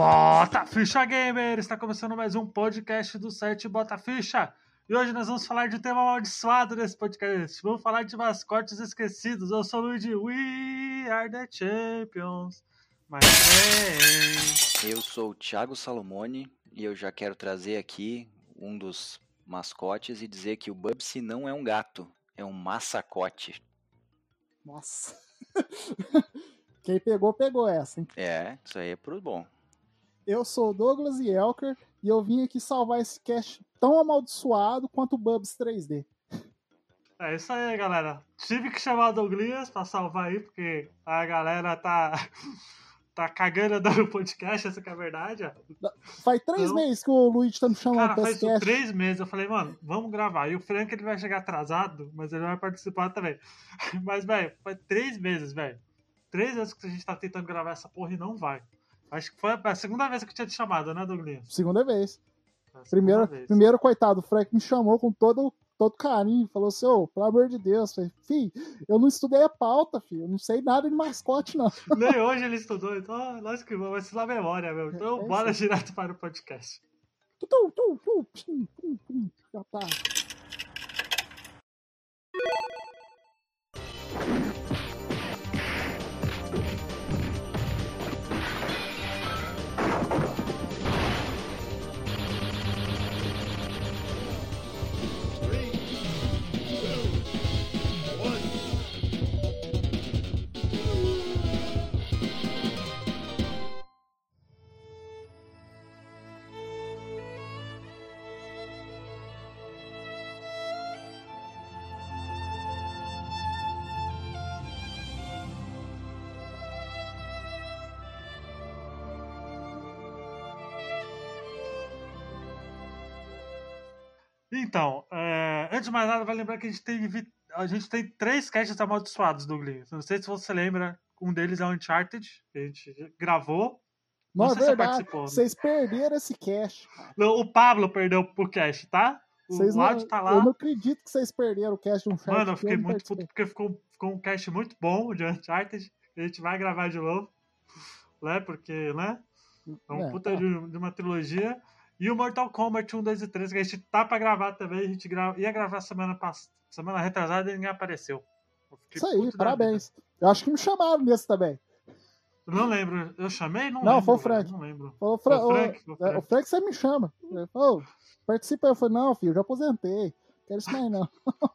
Bota Ficha Gamer! Está começando mais um podcast do site Bota Ficha. E hoje nós vamos falar de um tema amaldiçoado nesse podcast. Vamos falar de mascotes esquecidos. Eu sou o Luigi. We are the champions. Mas é. Eu sou o Thiago Salomone e eu já quero trazer aqui um dos mascotes e dizer que o Bubsy não é um gato, é um massacote. Nossa. Quem pegou, pegou essa, hein? É, isso aí é pro bom. Eu sou o Douglas Yelker e eu vim aqui salvar esse cast tão amaldiçoado quanto o Bubs 3D. É isso aí, galera. Tive que chamar o Douglas pra salvar aí, porque a galera tá. tá cagando no podcast, essa que é a verdade. Ó. Faz três Então- meses que o Luigi tá me chamando Cara, pra faz esse cast. três meses. Eu falei, mano, vamos gravar. E o Frank ele vai chegar atrasado, mas ele vai participar também. Mas, velho, faz três meses, velho. Três vezes que a gente tá tentando gravar essa porra e não vai. Acho que foi a segunda vez que eu tinha te chamado, né, Douglas? Segunda vez. Segunda Primeiro, vez. primeiro, coitado, o Frank me chamou com todo, todo carinho. Falou assim, ô, pelo amor de Deus. Falei, Fih, eu não estudei a pauta, filho. Eu não sei nada de mascote, não. Nem hoje ele estudou, então, lógico que vamos, vai ser na memória, meu. Então, É bora isso direto para o podcast. Tu, tu, tu, tu, pim, pim, pim. Já tá. Então, é, antes de mais nada, vai lembrar que a gente tem, a gente tem três casts amaldiçoados, Douglas. Não sei se você lembra, um deles é o Uncharted, que a gente gravou. Não Não, é sei se você verdade. participou, né? Vocês perderam esse cast. O Pablo perdeu o cast, tá? O Vocês não- tá lá. Eu não acredito que vocês perderam o cast de um chat. Mano, eu fiquei não muito puto porque ficou, ficou um cast muito bom de Uncharted. A gente vai gravar de novo. Né? Porque, né? É um É, puta tá. de, de uma trilogia. E o Mortal Kombat 1, 2 e 3, que a gente tá pra gravar também. A gente gra... ia gravar semana passada, semana retrasada e ninguém apareceu. Isso aí, parabéns. Eu acho que me chamaram nesse também. Eu não lembro. Eu chamei? Não, Não, lembro. foi o Frank. Não lembro. Foi Fra- o Frank, o é, Frank. o Frank você me chama. Falou, participa. Eu falei, não, filho, já aposentei. Quero isso mais não.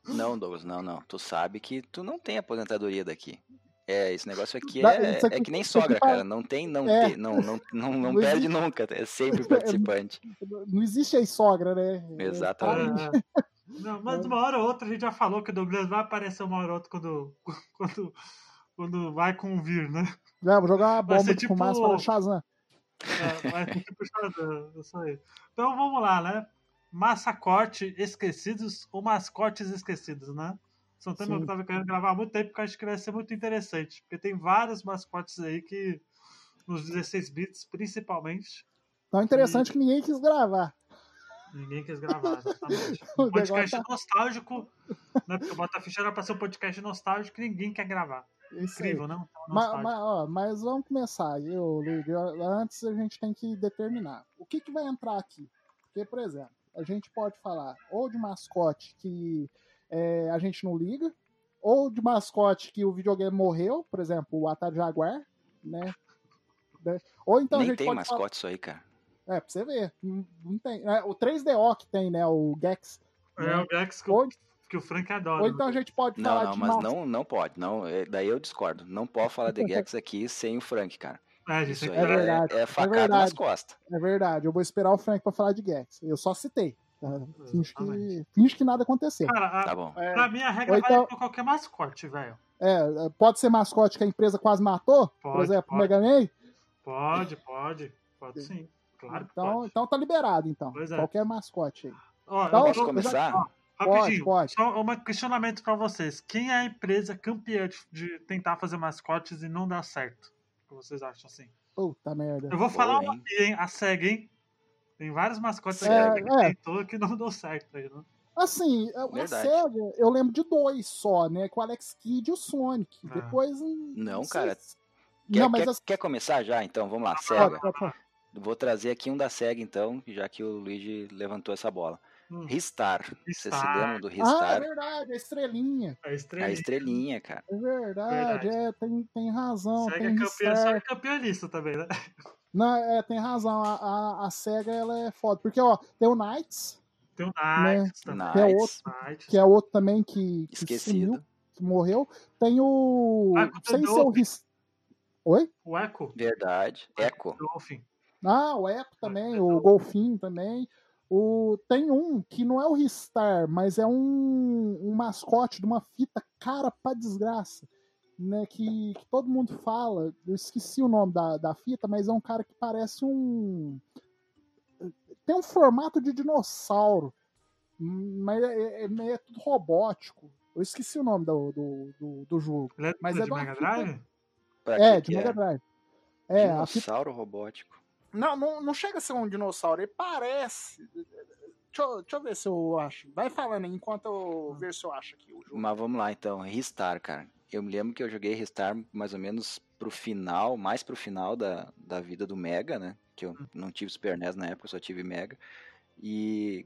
Não, Douglas, não, não. Tu sabe que tu não tem aposentadoria daqui. É, esse negócio aqui é, aqui- é que nem sogra, cara. Não tem, não É. tem, não, não, não, não Não perde existe. nunca. É sempre participante. Não existe aí sogra, né? Exatamente. É, É, é. Não, mas uma hora ou outra a gente já falou que o Douglas vai aparecer uma hora ou outra quando, quando, quando vai convir, né? Já, vou jogar uma Vai bomba ser de tipo- fumaça para Shazam. É, vai puxar da- isso aí. Então vamos lá, né? Massacote esquecidos ou mascotes esquecidos, né? Sim. que eu tava querendo gravar há muito tempo, porque eu acho que vai ser muito interessante. Porque tem vários mascotes aí que, nos 16 bits, principalmente, Tão interessante que ninguém quis gravar. ninguém quis gravar. Exatamente. Um podcast tá- nostálgico, né? Porque o Bota Ficha era pra ser um podcast nostálgico que ninguém quer gravar. Isso aí. Incrível, não? Mas, ó, mas vamos começar. Eu, Luigi, ó, antes a gente tem que determinar o que, que vai entrar aqui. Porque, por exemplo, a gente pode falar ou de mascote que é, a gente não liga, ou de mascote que o videogame morreu, por exemplo, o Atari Jaguar, né? Né? Ou então a Nem gente tem pode mascote isso aí, cara. falar. É, pra você ver. Não, não tem. É, o 3DO que tem, né? O Gex. É o Gex que, Ou, o- que o Frank adora. ou então a gente pode Não, falar não, de mas não, não pode. Não, é- daí eu discordo. Não pode falar de Gex aqui sem o Frank, cara. É, gente, Isso que- É verdade, é, é é facada verdade. nas costas. É verdade, eu vou esperar o Frank pra falar de Gex. Eu só citei. Tá? Finge, que, finge que nada aconteceu. Cara, a- Tá bom. É, pra mim a regra então- vale pra qualquer mascote, velho. é, pode ser mascote que a empresa quase matou? por Pode, exemplo, o pode. Mega Man? Pode, pode. Pode sim. Claro Então, pode. então tá liberado, então. Pois é. Qualquer mascote aí. Ó, então, Posso começar? ó, rapidinho, pode. só um questionamento pra vocês. Quem é a empresa campeã de, de tentar fazer mascotes e não dar certo? O que vocês acham assim? Puta merda. Eu vou falar Boa, uma aqui, hein? A SEG, hein? Tem vários mascotes aí que É, é. tentou que não deu certo aí, né? Assim, a- a. SEGA, eu lembro de dois só, né? Com o Alex Kidd e o Sonic. Ah. Depois. hum, Não, sei cara. se- Quer, Não, mas quer, assim, quer começar já? Então, vamos lá, pode, SEGA. pode, pode. Vou trazer aqui um da SEGA, então, já que o Luigi levantou essa bola. Hum. Ristar. Você se lembra do Ristar? Ah, é verdade, a estrelinha. A estrelinha, a estrelinha cara. É verdade, verdade. é, tem, tem razão. SEGA tem é campeã, só é campeonista também, né? Não, é, tem razão. A, a, a, SEGA ela é foda. Porque, ó, tem o Knights. Tem o Knights, né, que, é outro, Knights. que é outro também que, que Esquecido. Sumiu, que morreu. Tem o. Sem ser o Ris... Oi? O Echo. Verdade. Echo. Ah, o Echo também, o Golfinho também. O, tem um que não é o Ristar, mas é um, um mascote de uma fita cara pra desgraça. Né, que, que, todo mundo fala, eu esqueci o nome da, da fita, mas é um cara que parece um. Tem um formato de dinossauro, mas é, é, é tudo robótico. Eu esqueci o nome do, do, do, do jogo. Ele é mas é de Mega Drive? É, de Mega Drive. É, dinossauro fita... robótico. Não, não, não chega a ser um dinossauro, ele parece. Deixa eu, deixa eu ver se eu acho. Vai falando enquanto eu ver se eu acho aqui o jogo. Mas vamos lá então, Ristar, cara. Eu me lembro que eu joguei Ristar mais ou menos pro final, mais pro final da, da vida do Mega, né? Que eu hum. não tive Super NES na época, só tive Mega. E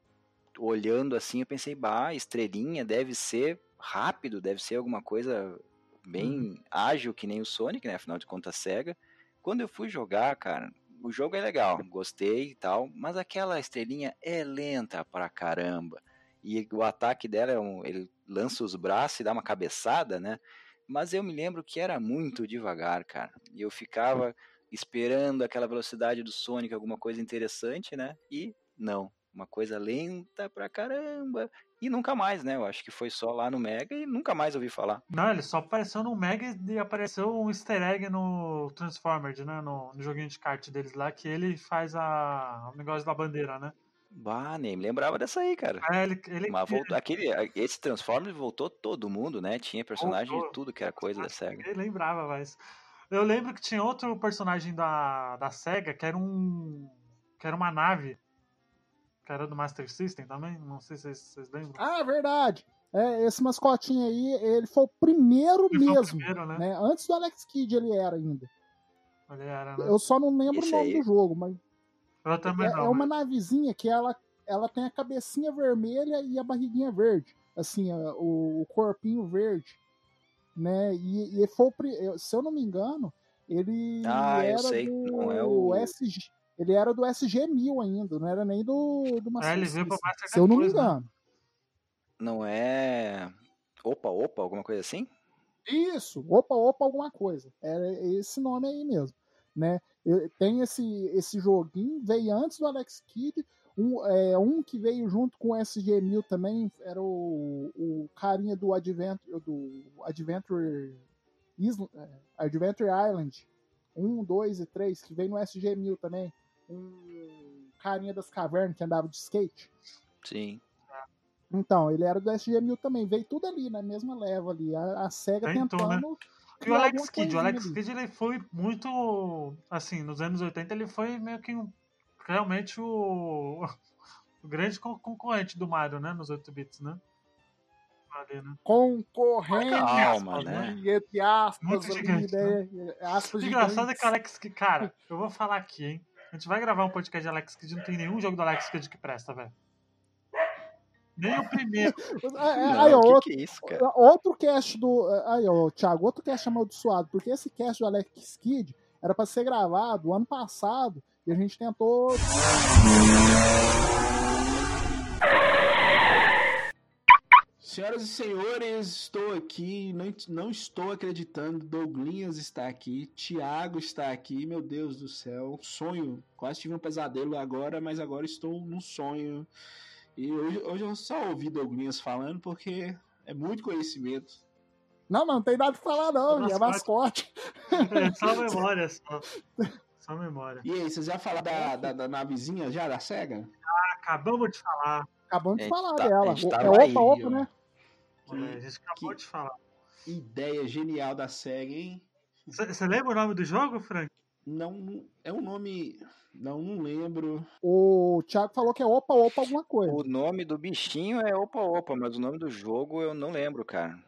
olhando assim, eu pensei, bah, estrelinha deve ser rápido, deve ser alguma coisa bem uhum. ágil que nem o Sonic, né? Afinal de contas, Sega. Quando eu fui jogar, cara, o jogo é legal, gostei e tal, mas aquela estrelinha é lenta pra caramba. E o ataque dela é um. Ele lança os braços e dá uma cabeçada, né? Mas eu me lembro que era muito devagar, cara. E eu ficava esperando aquela velocidade do Sonic, alguma coisa interessante, né? E não. Uma coisa lenta pra caramba. E nunca mais, né? Eu acho que foi só lá no Mega e nunca mais ouvi falar. Não, ele só apareceu no Mega e apareceu um easter egg no Transformers, né? No, no joguinho de kart deles lá, que ele faz a, o negócio da bandeira, né? Bah, nem me lembrava dessa aí, cara. É, ele, ele... Mas voltou, aquele, esse Transformers voltou todo mundo, né? Tinha personagem voltou. de tudo que era coisa da SEGA. Eu lembrava, mas. Eu lembro que tinha outro personagem da, da SEGA que era um. que era uma nave que era do Master System também, não sei se vocês, vocês lembram. Ah, verdade. É, esse mascotinho aí, ele foi o primeiro ele mesmo. O primeiro, né? né? Antes do Alex Kidd ele era ainda. Ele era, né? Eu só não lembro esse o nome aí. do jogo, mas. Eu também é, não. É uma mas... navezinha que ela, ela tem a cabecinha vermelha e a barriguinha verde. Assim, o, o, corpinho verde. Né? E, e foi o, se eu não me engano, ele ah, era eu sei. do não é o SG. Ele era do SG-1000 ainda, não era nem do, do Master é, ele veio Master Se eu não me né? engano. Né? Não é. Opa, opa, alguma coisa assim? Isso, opa, opa, alguma coisa. Era esse nome aí mesmo. Né? Tem esse, esse joguinho, veio antes do Alex Kidd. Um, é, um que veio junto com o SG-1000 também era o, o carinha do Adventure, do Adventure, Island, é, Adventure Island 1, 2 e 3, que veio no SG-1000 também um carinha das cavernas que andava de skate. Sim. Então, ele era do SG-1000 também. Veio tudo ali, na mesma leva ali. A, a SEGA Tentou, né? tentando... Né? E o Alex Kidd, o Alex Kidd ele foi muito, assim, nos anos 80 ele foi meio que um, realmente o, o grande concorrente do Mario, né, nos 8 bits, né? Ali, né? Concorrente, Calma, né? entre aspas, Muito gigante, né? aspas Engraçado é que o Alex Kidd, cara, eu vou falar aqui, hein? A gente vai gravar um podcast de Alex Kidd, não tem nenhum jogo do Alex Kidd que presta, velho. Nem o primeiro. Não, aí, ó, que outro, que é isso, cara? outro cast do. Aí, ó, Thiago, outro cast amaldiçoado, porque esse cast do Alex Kidd era para ser gravado ano passado e a gente tentou. Senhoras e senhores, estou aqui, não, não estou acreditando. Douglinhas está aqui, Tiago está aqui, meu Deus do céu, sonho. Quase tive um pesadelo agora, mas agora estou num sonho. E hoje, hoje eu só ouvi Douglinhas falando porque é muito conhecimento. Não, não, não tem nada pra falar, não, é mascote. É só memória, só. Só memória. E aí, vocês já falaram da, da, da navezinha já, da SEGA? Ah, acabamos de falar. Acabamos de falar tá, dela. É opa, aí, opa, né? Que, a gente acabou de falar. Ideia genial da série, hein? Você lembra o nome do jogo, Frank? Não, é um nome. Não, não lembro. O Thiago falou que é Opa Opa alguma coisa. O nome do bichinho é Opa Opa, mas o nome do jogo eu não lembro, cara.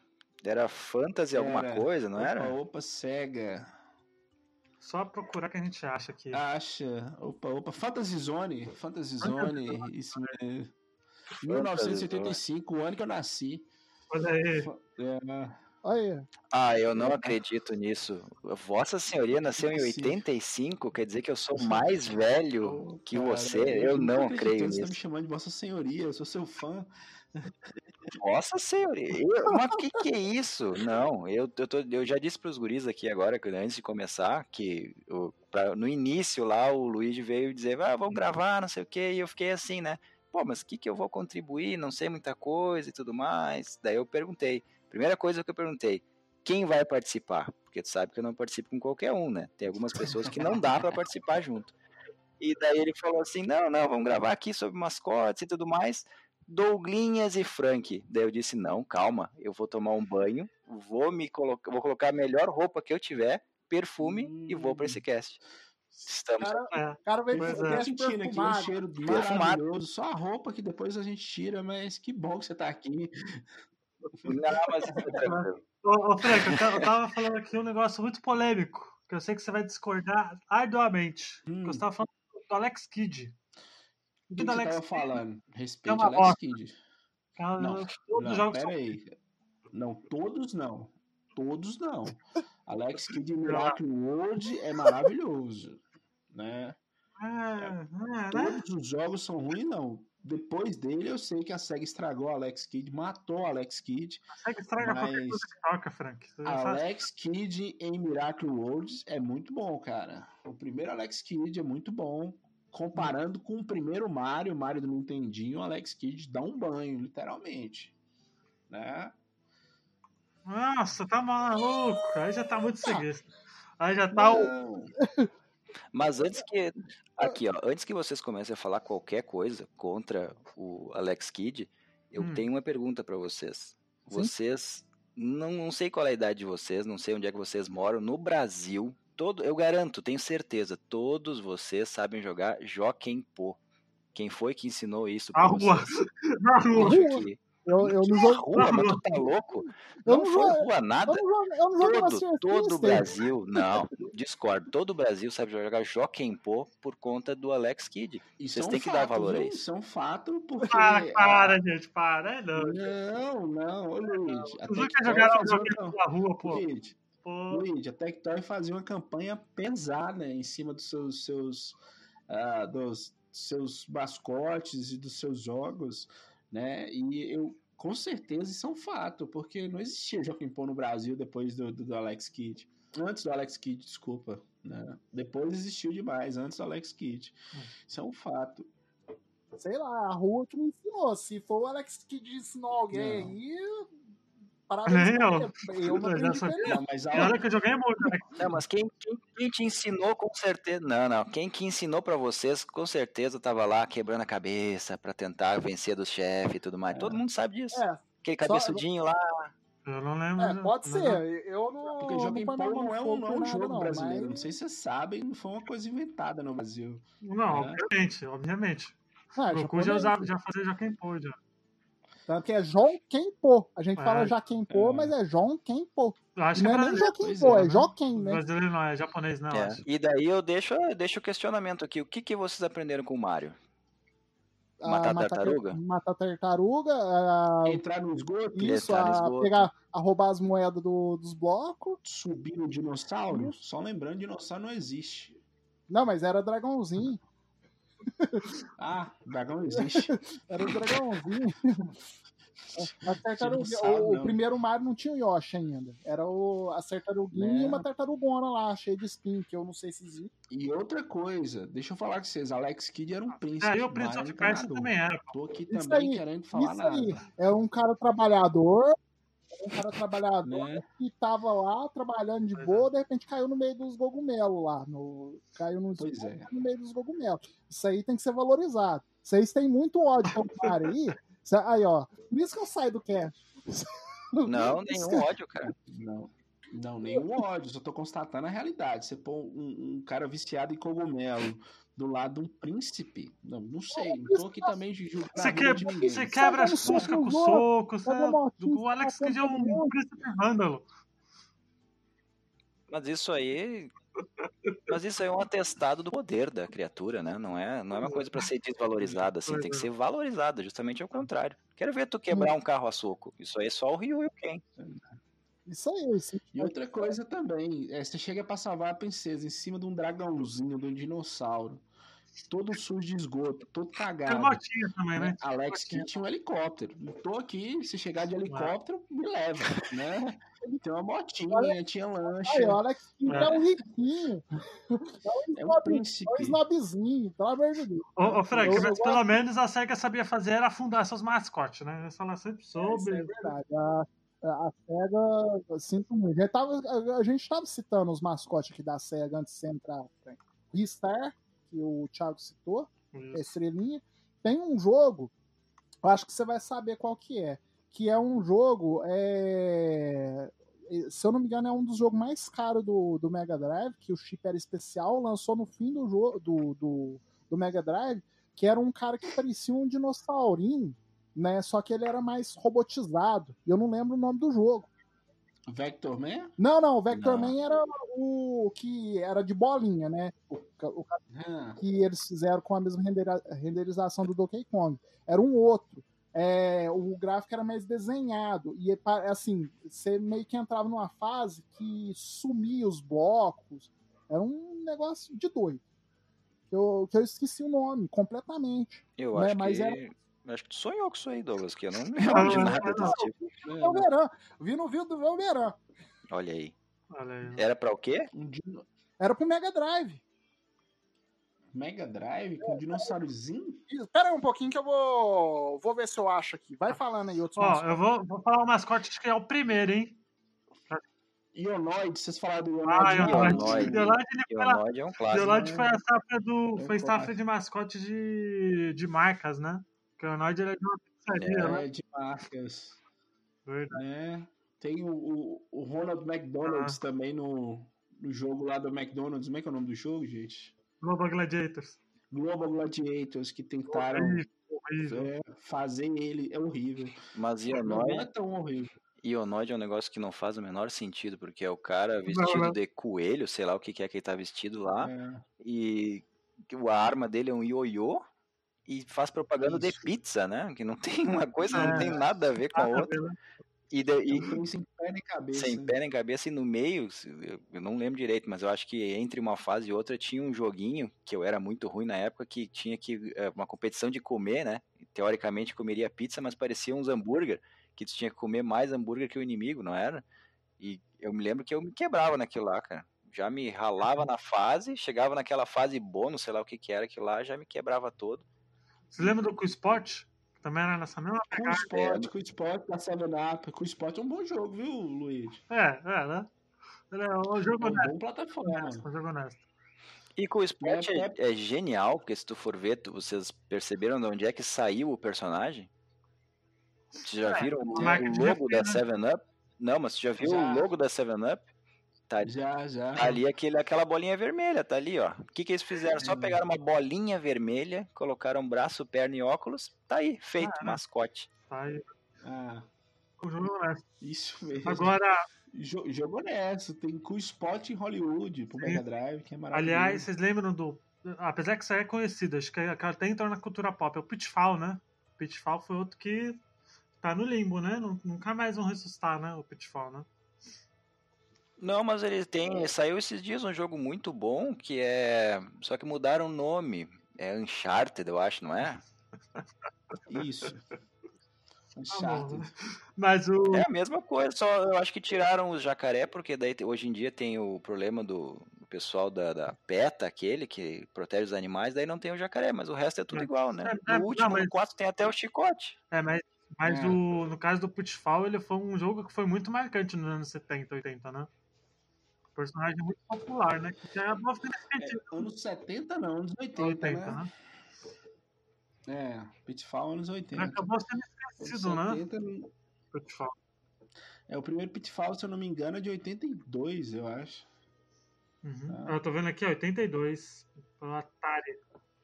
Era Fantasy era, alguma coisa, não opa, era? Opa Opa Sega. Só procurar que a gente acha aqui. Acha. Opa, opa. Fantasy Zone. Fantasy Zone. Isso mesmo. 1985, o ano que eu nasci. Olha aí. É, Olha. Ah, eu não acredito nisso. Vossa Senhoria nasceu em 85, quer dizer que eu sou mais velho que cara, você? Eu não creio que Você tá me nisso. chamando de Vossa Senhoria, eu sou seu fã. Vossa Senhoria, eu- mas que que é isso? Não, eu, eu, tô- eu já disse pros guris aqui agora, que antes de começar, que eu- pra- no início lá o Luigi veio dizer, ah, vamos gravar, não sei o que, e eu fiquei assim, né? Pô, mas o que que eu vou contribuir? Não sei muita coisa e tudo mais. Daí eu perguntei, primeira coisa que eu perguntei, quem vai participar? Porque tu sabe que eu não participo com qualquer um, né? Tem algumas pessoas que não dá pra participar junto. E daí ele falou assim, não, não, vamos gravar aqui sobre mascotes e tudo mais. Douglinhas e Frank. Daí eu disse, não, calma, eu vou tomar um banho, vou me colocar, vou colocar a melhor roupa que eu tiver, perfume e vou para esse cast. Estamos Cara, É. o cara veio Pois com é. O sentindo aqui um cheiro Perfumado. maravilhoso. Só a roupa que depois a gente tira, mas que bom que você tá aqui. Não, mas é. Ô, ô Frank, eu ta- eu tava falando aqui um negócio muito polêmico, que eu sei que você vai discordar arduamente. Hum. Que você tava falando do Alex Kidd. O O que do você Alex tava Kidd falando? é Respeite uma Alex bosta. Kidd. Cara, Não, todos os Não, jogos são pera aí. Não, todos não. Todos não. Alex Kidd em Miracle World é maravilhoso. Né? É, é, né? Todos os jogos são ruins, não. Depois dele, eu sei que a SEGA estragou o Alex Kidd, matou o Alex Kidd. Consegue estragar qualquer Mas- coisa que toca, Frank. Sabe. Alex Kidd em Miracle Worlds é muito bom, cara. O primeiro Alex Kidd é muito bom. Comparando com o primeiro Mario, Mario do Nintendinho, o Alex Kidd dá um banho, literalmente. Né? Nossa, tá maluco. Aí já tá muito seguido. Aí já tá o. Mas antes que. Aqui, ó. Antes que vocês comecem a falar qualquer coisa contra o Alex Kidd, eu Hum. tenho uma pergunta pra vocês. Sim. Vocês. Não, não sei qual é a idade de vocês, não sei onde é que vocês moram. No Brasil, todo, eu garanto, tenho certeza, todos vocês sabem jogar Joaquim Pô. Quem foi que ensinou isso pra Na rua. Na rua. Eu, eu não na jogo. rua, mas tu tá louco? Eu Não não foi jogo- rua nada. Eu não jogo, eu não jogo Todo, todo o. Brasil, não, discordo. Todo o Brasil sabe jogar Joaquim Pô por conta do Alex Kidd. Isso Vocês é um têm que dar valor a isso. Isso é um fato, porque. Para, para, gente, para. É não. Não, não, ô Tectoy jogaram fazia uma joguinho na rua, pô. Luigi, Pô, Luigi, a Tectoy fazia uma campanha pesada em cima dos seus, seus, ah, dos seus mascotes e dos seus jogos, né? E eu, com certeza, isso é um fato, porque não existia Joaquim Pô no Brasil depois do, do, do Alex Kidd. Antes do Alex Kidd, desculpa. Né? Depois existiu demais, antes do Alex Kidd. Isso é um fato. Sei lá, a rua que me ensinou. Se for o Alex que ensinou alguém aí. Nem pra eu. Eu não Eu ele. Não, mas e a, olha que eu joguei muito, né? Não, mas quem, quem, quem te ensinou com certeza. Não, não. Quem que ensinou pra vocês, com certeza tava lá quebrando a cabeça pra tentar vencer dos chefes e tudo mais. Todo mundo sabe disso. É, Aquele só- cabeçudinho lá. Eu não lembro. é, pode mas- ser. Eu não. Porque não Joaquim Pô ponho minha mão não é um, não é um jogo não, brasileiro. Não mas- sei se vocês sabem, não foi uma coisa inventada no Brasil. Não, É. obviamente, obviamente. Ah, o Goku já, usava, já fazia Joaquim Pô, já. Tanto que é João Kenpo. A gente É, fala Jaquim Po, é. mas é João Kenpo. Eu acho que Não é é nem. Joaquim Po, é, é né? Joaquim, né? Brasileiro não, é japonês, não. É, acho. E daí eu deixo, eu deixo o questionamento aqui. O que, que vocês aprenderam com o Mario? Matar Ah, tartaruga? Matar tartaruga. ah, Entrar no esgoto, isso, Entrar no a esgoto. pegar, a roubar as moedas do- dos blocos. subir no dinossauro. Só lembrando, dinossauro não existe. Não, mas era dragãozinho. Ah, dragão existe. Era o dragãozinho. A tartaruga, o, o primeiro Mario não tinha o Yoshi ainda. Era o, a tartaruguinha Né? e uma tartarugona lá, cheia de spin, que eu não sei se existe. E outra coisa, deixa eu falar com vocês, Alex Kidd era um príncipe. É, e o Mario of Persia também era. Tô aqui Isso também aí, querendo falar Isso aí. nada. É um cara trabalhador. É Um cara trabalhador Né? que tava lá trabalhando de Pois boa, de repente caiu no meio dos cogumelos lá. No, caiu no, Pois é. no meio dos cogumelos. Isso aí tem que ser valorizado. Vocês têm muito ódio o cara aí. Cê- Aí, ó. Por isso que eu saio do cast. Não, nenhum ódio, cara. Não. Não, nenhum ódio, só tô constatando a realidade. Você pôr um, um cara viciado em cogumelo do lado um príncipe. Não, não sei. Não tô aqui também de julgar Você, vida de que, ninguém. você quebra as com soco, soco. Você, o Alex fusca Kidd é um príncipe vândalo. Mas isso aí, Mas isso aí é um atestado do poder da criatura, né? Não é, não é uma coisa pra ser desvalorizada, assim. Tem que ser valorizada, justamente ao contrário. Quero ver tu quebrar um carro a soco. Isso aí é só o Ryu e o Ken. Isso aí, isso. E outra coisa também, é, você chega pra salvar a princesa em cima de um dragãozinho, de um dinossauro, todo sujo de esgoto, todo Tem cagado. motinha também, né? Alex Kidd tinha um helicóptero. Eu tô aqui, se chegar de helicóptero, me leva, né? Tem uma motinha, tinha lancha. Aí, olha que É. é um riquinho. É um É um príncipe. é um snobzinho, pelo amor de Deus. Ô, ô Frank, Eu- mas eu pelo menos a SEGA sabia fazer era afundar seus mascotes, né? Essa ela sempre Isso é soube. verdade. A, a SEGA, sinto muito. A gente, tava, a, gente tava citando os mascotes aqui da SEGA antes de você entrar. Frank. Ristar, que o Thiago citou, a estrelinha. Tem um jogo, eu acho que você vai saber qual que é. Que é um jogo, é, se eu não me engano, é um dos jogos mais caros do, do Mega Drive, que o chip era especial, lançou no fim do jogo do, do, do Mega Drive, que era um cara que parecia um dinossaurinho, né? Só que ele era mais robotizado. E eu não lembro o nome do jogo. Vector Man? Não, não, o Vector Não. Man era o que era de bolinha, né? O, o Ah, que eles fizeram com a mesma renderização do Donkey Kong. Era um outro. É, o gráfico era mais desenhado. E assim, você meio que entrava numa fase que sumia os blocos. Era um negócio de doido. Que eu, que eu esqueci o nome completamente. Eu Né, acho mas que. era- Acho que tu sonhou com isso aí, Douglas, que eu não Não, lembro de nada não. desse tipo. É o Verão. Vi no vídeo do Velveran. Olha aí. Olha aí. Era pra o quê? um dino... Era pro Mega Drive. Mega Drive com um dinossaurozinho? Espera aí um pouquinho que eu vou, vou ver se eu acho aqui. Vai falando aí outros Ó, mascotes. eu vou, vou falar o mascote acho que é o primeiro, hein? Ionoid, vocês falaram do Ah, Ionoid. Ionoid. Ionoid. Ionoid, é um clássico. Ionoid foi a safra do. Foi safra de mascote de, de marcas, né? Porque o Ionoid ele é de uma pizzaria, né? É, de marcas. Verdade. né? Tem o, o, o Ronald McDonald's Ah. também no, no jogo lá do McDonald's. Como é que é o nome do jogo, gente? Global Gladiators. Global Gladiators, que tentaram Horrível, horrível. é, fazer ele. É horrível. Mas Não é Ionoid, tão horrível. Ionoid é um negócio que não faz o menor sentido, porque é o cara vestido não. de coelho, sei lá o que que é que ele tá vestido lá, É. e que a arma dele é um ioiô e faz propaganda de Isso. pizza, né? Que não tem uma coisa, não É. tem nada a ver com a outra. né? E, de- e- Então, sem pé nem cabeça. sem pé nem cabeça e no meio, eu- não lembro direito, mas eu acho que entre uma fase e outra tinha um joguinho que eu era muito ruim na época que tinha que é, uma competição de comer, né? Teoricamente comeria pizza, mas parecia uns hambúrguer que tu tinha que comer mais hambúrguer que o inimigo, não era? E eu me lembro que eu me quebrava naquilo lá, cara. Já me ralava na fase, chegava naquela fase bônus, sei lá o que que era aquilo lá, já me quebrava todo. Você lembra do Q Sport? Que também era nessa mesma pegada. Sport da 7-Up. Com o Sport é um bom jogo, viu, Luiz? É, é, né? Ele é um jogo É um honesto. bom plataforma. Um jogo honesto. E com o Sport É, é, é genial, porque se tu for ver, tu- vocês perceberam de onde é que saiu o personagem? Vocês já É, viram o, o logo da refri, 7-Up? Não, mas você já viu Já. o logo da 7-Up? Tá, Já, já. tá ali aquele, aquela bolinha vermelha, tá ali, ó. O que, que eles fizeram? Só pegaram uma bolinha vermelha, colocaram braço, perna e óculos, tá aí, feito, Ah, mascote. Tá aí. Ah, O jogo honesto. isso mesmo. Agora, Jo- jogo honesto. Tem com o Sport em Hollywood pro. Mega Drive, que é maravilhoso. aliás, vocês lembram do. Apesar que isso aí é conhecido, acho que é- até entrou na cultura pop, é o Pitfall, né? O Pitfall foi outro que tá no limbo, né? Nu- Nunca mais vão ressuscitar, né? O Pitfall, né? Não, mas ele tem. Saiu esses dias um jogo muito bom que é. Só que mudaram o nome. É Uncharted, eu acho, não é? Isso. Uncharted. Mas o. É a mesma coisa, só eu acho que tiraram os jacaré, porque daí hoje em dia tem o problema do, pessoal da, da PETA, aquele que protege os animais, daí não tem o jacaré, mas o resto é tudo É. igual, né? É, é, No último, não, mas- no 4 tem até o chicote. É, mas, mas É. o, no caso do Pitfall, ele foi um jogo que foi muito marcante nos anos 70, 80, né? Personagem muito popular, né? Que já esquecido. É, anos 70 não, anos 80, 80, né? né? É, Pitfall anos Já 80. acabou sendo esquecido, né? 70 não- Pitfall. É, o primeiro Pitfall, se eu não me engano, é de 82, eu acho. Uhum. Ah. Eu tô vendo aqui, ó, 82, pelo Atari,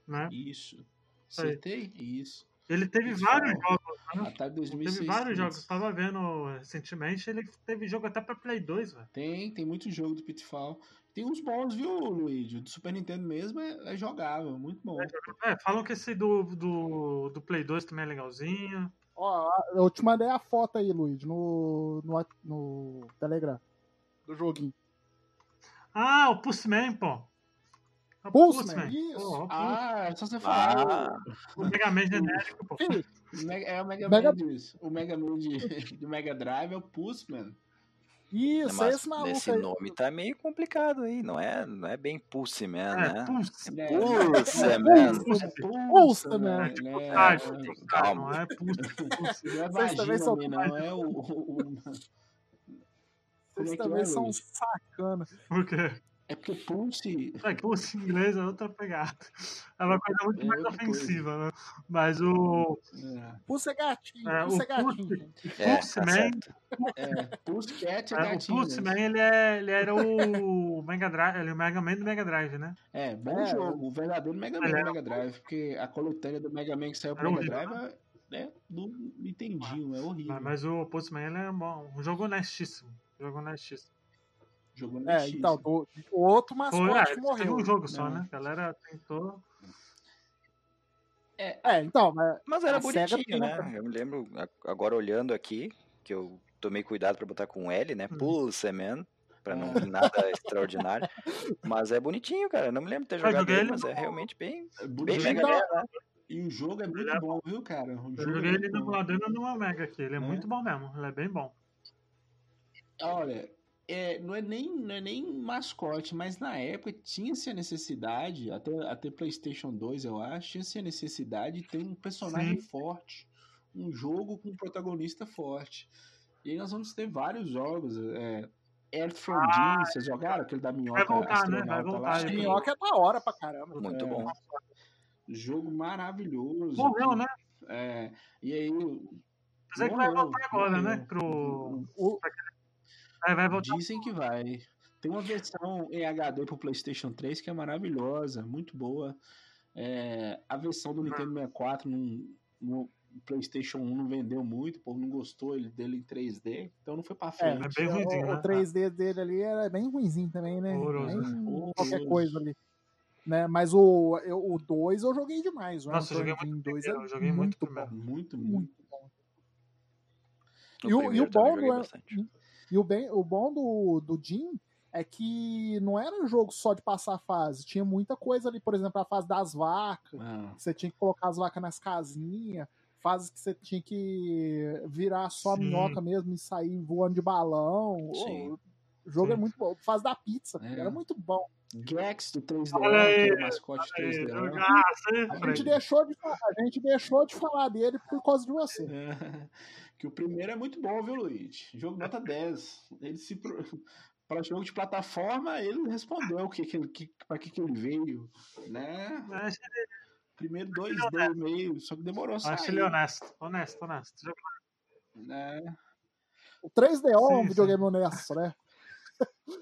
né? Isso. Acertei? Isso. Ele teve Pitfall. vários jogos, né? Atari 2600. Teve vários jogos. Tava vendo recentemente, ele teve jogo até pra Play 2, velho. Tem, tem muito jogo do Pitfall. Tem uns bons, viu, Luigi? O do Super Nintendo mesmo é, é jogável, muito bom. É, falam que esse do, do, do Play 2 também é legalzinho. Ó, eu te mandei a foto aí, Luiz, no, no, no Telegram. Do joguinho. Ah, o Pulseman, pô. É Pulseman, isso. Pô, o Ah, é só você falar. Ah, o Mega Man genérico, pô. É o Mega, Mega- Man disso. O Mega Man de, do Mega Drive é o Pulseman. Isso, mas esse maluco esse aí. nome tá meio complicado aí, não é, não é bem Pulse Man, É, né? Né? É, Man. Pulse. É Pulseman, né? É tipo né? Não tipo calma. não é Pulse. Pulse. é Vocês também vagina, são- também, não. É o... o- o- Vocês é também é, são Luiz? sacana. Por quê? É porque Pulse... É Pulse em inglês é outra pegada. É uma coisa muito É mais ofensiva, né? Mas o, É, Pulse é gatinho, É, pulse o é gatinho. Pulse-. É, Pulse tá Man. é, Pulse Cat é é, o gatinho. Pulse né? Man, ele, é, ele era o Mega Drive, ele é o Mega Man do Mega Drive, né? É, bom É, jogo. O verdadeiro Mega Man do Mega Drive. Porque a coletânea do Mega Man que saiu pro Mega Drive é, é do Nintendinho, é horrível. Mas, mas o Pulse Man, ele é bom. Um jogo honestíssimo. Jogo honestíssimo. Jogo É, NX. então, do, o outro mascote que teve morreu. um jogo só, Não. né? A galera tentou. É, então, mas Mas era bonitinho, né? uma- Eu me lembro, agora olhando aqui, que eu tomei cuidado pra botar com L, né? Hum. Pulse Man, pra não nada extraordinário. Mas é bonitinho, cara. Eu não me lembro de ter jogado ele, mas é no- realmente bem, É bem. Mega Então- né? E o jogo é muito é bom, viu, cara? O Eu jogo joguei é ele no no Mega aqui. Ele é, É. muito bom mesmo. Ele é bem bom. Olha, é, não, é nem, não é nem mascote, mas na época tinha-se a necessidade, até, até PlayStation 2, eu acho, tinha-se a necessidade de ter um personagem Sim. forte. Um jogo com um protagonista forte. E aí nós vamos ter vários jogos. É, Air from Jim, vocês jogaram? Aquele da minhoca Vai voltar, né? Vai voltar, Sim. minhoca é da hora pra caramba. Muito É. bom. Jogo maravilhoso. Morreu, né? É, e aí. Apesar que vai voltar agora, né? Pro. O, É, vai voltar. Dizem que vai. Tem uma versão em HD pro PlayStation 3 que é maravilhosa, muito boa. É, a versão do Nintendo 64 no, no PlayStation 1 não vendeu muito, o povo não gostou ele- dele em 3D, então não foi pra é, frente. É bem ruimzinho, o, né? o 3D dele ali era bem ruimzinho também, né? Horroroso. qualquer coisa ali. Né? Mas o 2 eu, o dois eu joguei demais. o Nossa, eu joguei muito dois primeiro, é eu joguei muito bom. primeiro. Muito, muito. Muito bom. E o- e o bom do-. E o, bem, o bom do, do Jim é que não era um jogo só de passar fase. Tinha muita coisa ali, por exemplo, a fase das vacas. Ah, Você tinha que colocar as vacas nas casinhas. Fases que você tinha que virar só a Sim. minhoca mesmo e sair voando de balão. Sim. O jogo é Sim. muito bom. Fase da pizza, É. era muito bom. Gex do 3D, Olha aí, que era o mascote Aí, 3D. jogaço, hein, A gente, Fred? deixou de, a gente deixou de falar dele por causa de você. É, que o primeiro é muito bom, viu, Luiz? Jogo nota 10. Ele se. Para jogo de plataforma, ele respondeu o que, que, ele- que, para que, que ele veio. Né? Primeiro 2D meio, só que demorou a acho ele sair. honesto. Honesto, honesto. Né? O 3DO é um Sim, videogame honesto, né?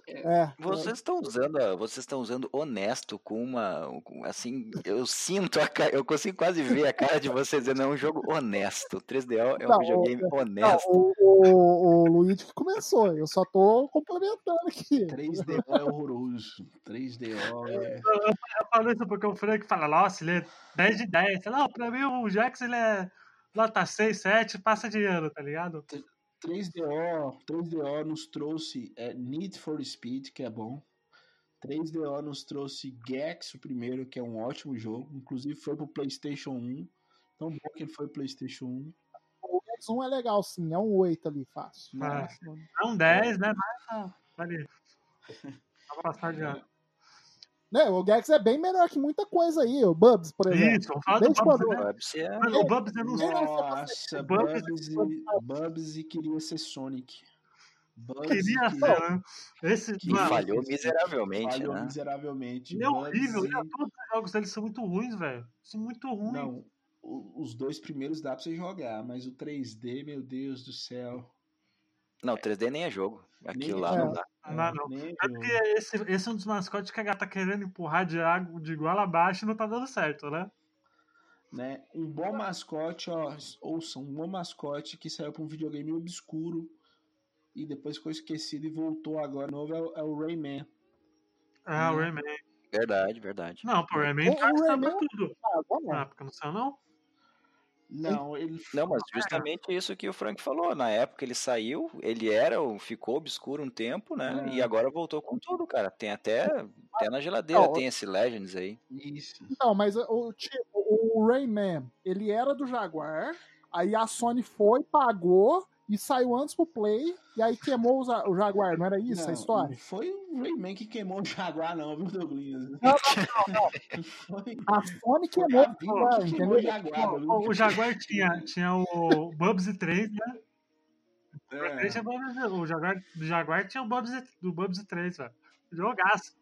É. Vocês estão usando, vocês estão usando honesto com uma, com- assim, eu sinto a cara, eu consigo quase ver a cara de vocês dizendo é um jogo honesto. 3DO é um Não, videogame Não, honesto. o, o, o Luigi que começou, eu só tô complementando aqui. 3DO é horroroso. 3DO é. Eu falo isso porque o Frank fala, nossa, ele é 10 de 10. Não, pra mim o Jax ele é nota 6, 7, passa de ano, tá ligado? 3DO, 3DO nos trouxe é, Need for Speed, que é bom. 3DO nos trouxe Gex, o primeiro, que é um ótimo jogo. Inclusive foi pro PlayStation 1. Tão bom que ele foi pro PlayStation 1. O X1 é legal, sim, é um 8 ali, fácil. Ah. Fácil. É um 10, né? Mas ah, vale. Pra passar de ano. Né, o Gex é bem melhor que muita coisa aí, o Bubs, por exemplo. Isso, falar do Bubs, né? Bubsy é- Mano, o Bubs eu não sei. Nossa, Bubsy- Bubsy, Bubsy queria ser Sonic. Bubsy Queria que- ser, né? Esse, que mano, falhou miseravelmente, falhou né? miseravelmente. ele é horrível. Bubsy- né? Todos os jogos dele são muito ruins, velho. São muito ruins. Não, os dois primeiros dá pra você jogar, mas o 3D, meu Deus do céu. Não, 3D nem é jogo. Aquilo Nem lá é. não dá. Não dá, não. É jogo. porque esse, esse é um dos mascotes que a gata tá querendo empurrar de água de igual abaixo e não tá dando certo, né? né? Um bom mascote, ó, ouçam, um bom mascote que saiu para um videogame obscuro e depois ficou esquecido e voltou agora novo é, o- é o Rayman. É, o Né? Rayman. Verdade, verdade. Não, pô, o Rayman O- já o Rayman- tudo. Ah, vamos Na lá. época, não saiu, não? Não, ele Não, mas justamente isso que o Frank falou. Na época ele saiu, ele era, o- ficou obscuro um tempo, né? É. E agora voltou com tudo, cara. Tem até, até na geladeira, Não, tem esse Legends aí. isso. Não, mas o, tipo, o Rayman, ele era do Jaguar, aí a Sony foi, pagou e saiu antes pro Play, e aí queimou o, Ja- o Jaguar, não era isso não, a história? Não foi o Rayman que queimou o Jaguar, não, viu, Douglas? Não, não, não, Foi A Sony foi queimou a o Jaguar, que queimou o? Jaguar. O, o Jaguar tinha, tinha o Bubsy 3, né? O É. O Jaguar, do Jaguar tinha o Bubsy, do Bubsy 3, velho. Jogaço.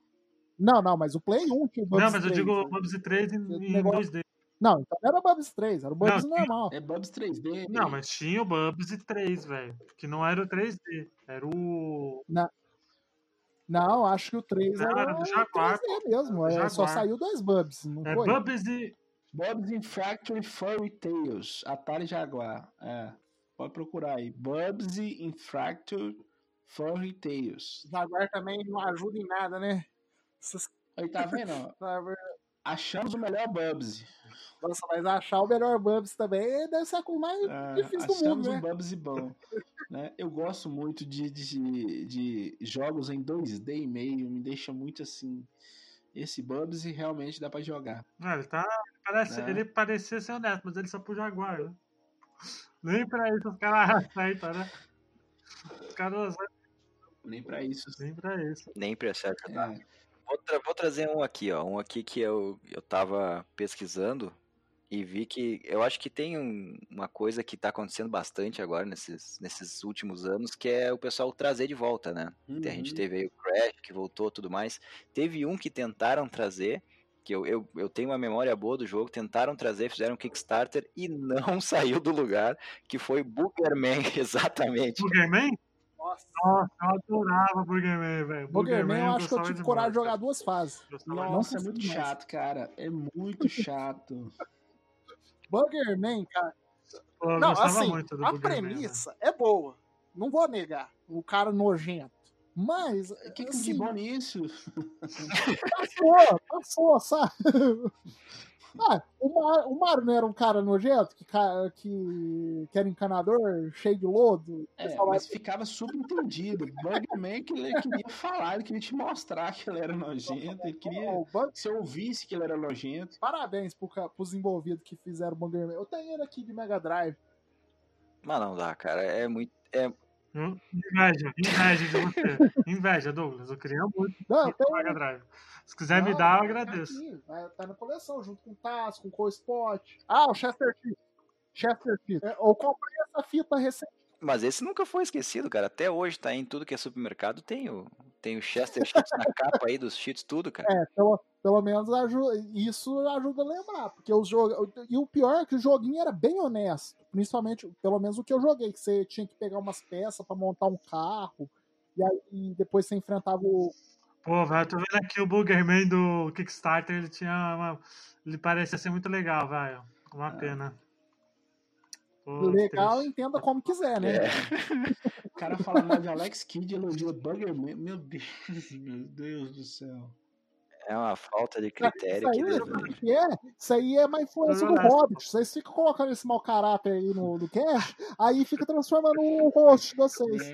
Não, não, mas o Play 1 tinha o Bubsy Não, mas eu 3, digo o né? Bubsy 3 em, em negócio- 2D. Não, então não era o Bubsy 3, era o Bubsy Não, normal. É Bubs 3D. Não, mas tinha o Bubsy 3, velho. Que não era o 3D. Era o. Não, acho que o 3 Não, era, era do o Jaguar, 3D mesmo. É, só saiu dois Bubs, não É foi? Bubsy. Bob's in Factory Furry Tales, Atari Jaguar. É, pode procurar aí. Bob's in Factory Furry Tales. Jaguar também não ajuda em nada, né? Essas- Aí tá vendo? Achamos o melhor Bubsy. Nossa, mas achar o melhor Bubs também deve ser a coisa mais Ah, difícil do achamos mundo, um né? Bubsy bom. né? Eu gosto muito de, de, de jogos em 2D e meio, me deixa muito assim. Esse Bubsy realmente dá pra jogar. Ah, ele tá. Parece, Né? Ele parecia ser honesto, mas ele só pro Jaguar, né? Nem pra isso os caras aceitam, né? Os caras Nem pra isso. nem pra isso. Nem pra ajudar. É. Vou, tra- vou trazer um aqui, ó. Um aqui que eu, eu tava pesquisando e vi que eu acho que tem um- uma coisa que tá acontecendo bastante agora nesses, nesses últimos anos, que é o pessoal trazer de volta, né? A gente Uhum. teve aí o Crash, que voltou tudo mais. Teve um que tentaram trazer, que eu, eu, eu tenho uma memória boa do jogo, tentaram trazer, fizeram um Kickstarter e não saiu do lugar, que foi Boogerman, exatamente. Burgerman? Nossa. Nossa, eu adorava Burgerman, velho. Boogerman, eu acho que eu tive coragem de demais, jogar duas fases. Gostava Nossa, é muito mais. chato, cara. É muito chato. Boogerman, cara. Eu Não, assim, muito do a Burgerman, né? premissa é boa. Não vou negar. O cara nojento. Mas, O que, que assim, de bom nisso? passou, passou, sabe? Ah, o, Mar, o Mario não era um cara nojento, que, que, que era encanador, cheio de lodo? É, mas ficava subentendido. Bugman que ele queria falar, ele queria te mostrar que ele era nojento, ele queria o Bug- que você ouvisse que ele era nojento. Parabéns pro, pros envolvidos que fizeram o Boogerman. Eu tenho ele aqui de Mega Drive. Mas não dá, cara. É muito. É, Hum? Inveja, inveja de você. Inveja, Douglas. Eu queria muito Não, eu tenho Drive. Se quiser me Não, dar, eu tá agradeço. vai- tá na coleção, junto com o Taz, com o Spot. Ah, o Chester Cheetah. Chester Cheetah. É, Eu comprei essa fita recente. Mas esse nunca foi esquecido, cara. Até hoje tá em tudo que é supermercado, tem o, tem o Chester Cheats na capa aí dos Cheats, tudo, cara. É, pelo, pelo menos aju- isso ajuda a lembrar. Porque os jogos. E o pior é que o joguinho era bem honesto. Principalmente, pelo menos o que eu joguei, que você tinha que pegar umas peças pra montar um carro. E aí depois você enfrentava o. Pô, velho, eu tô vendo aqui o Burgerman do Kickstarter, ele tinha uma... Ele parecia ser muito legal, velho. Uma pena. Pô, legal, triste. entenda como quiser, né? É. O cara fala mal de Alex Kidd elogia Buggerman. Meu Deus, meu Deus do céu. É uma falta de critério Isso que aí, livre. que é? Isso aí é uma influência do Honesto. Hobbit. Vocês ficam colocando esse mau caráter aí no, no cast, aí fica transformando o host de vocês.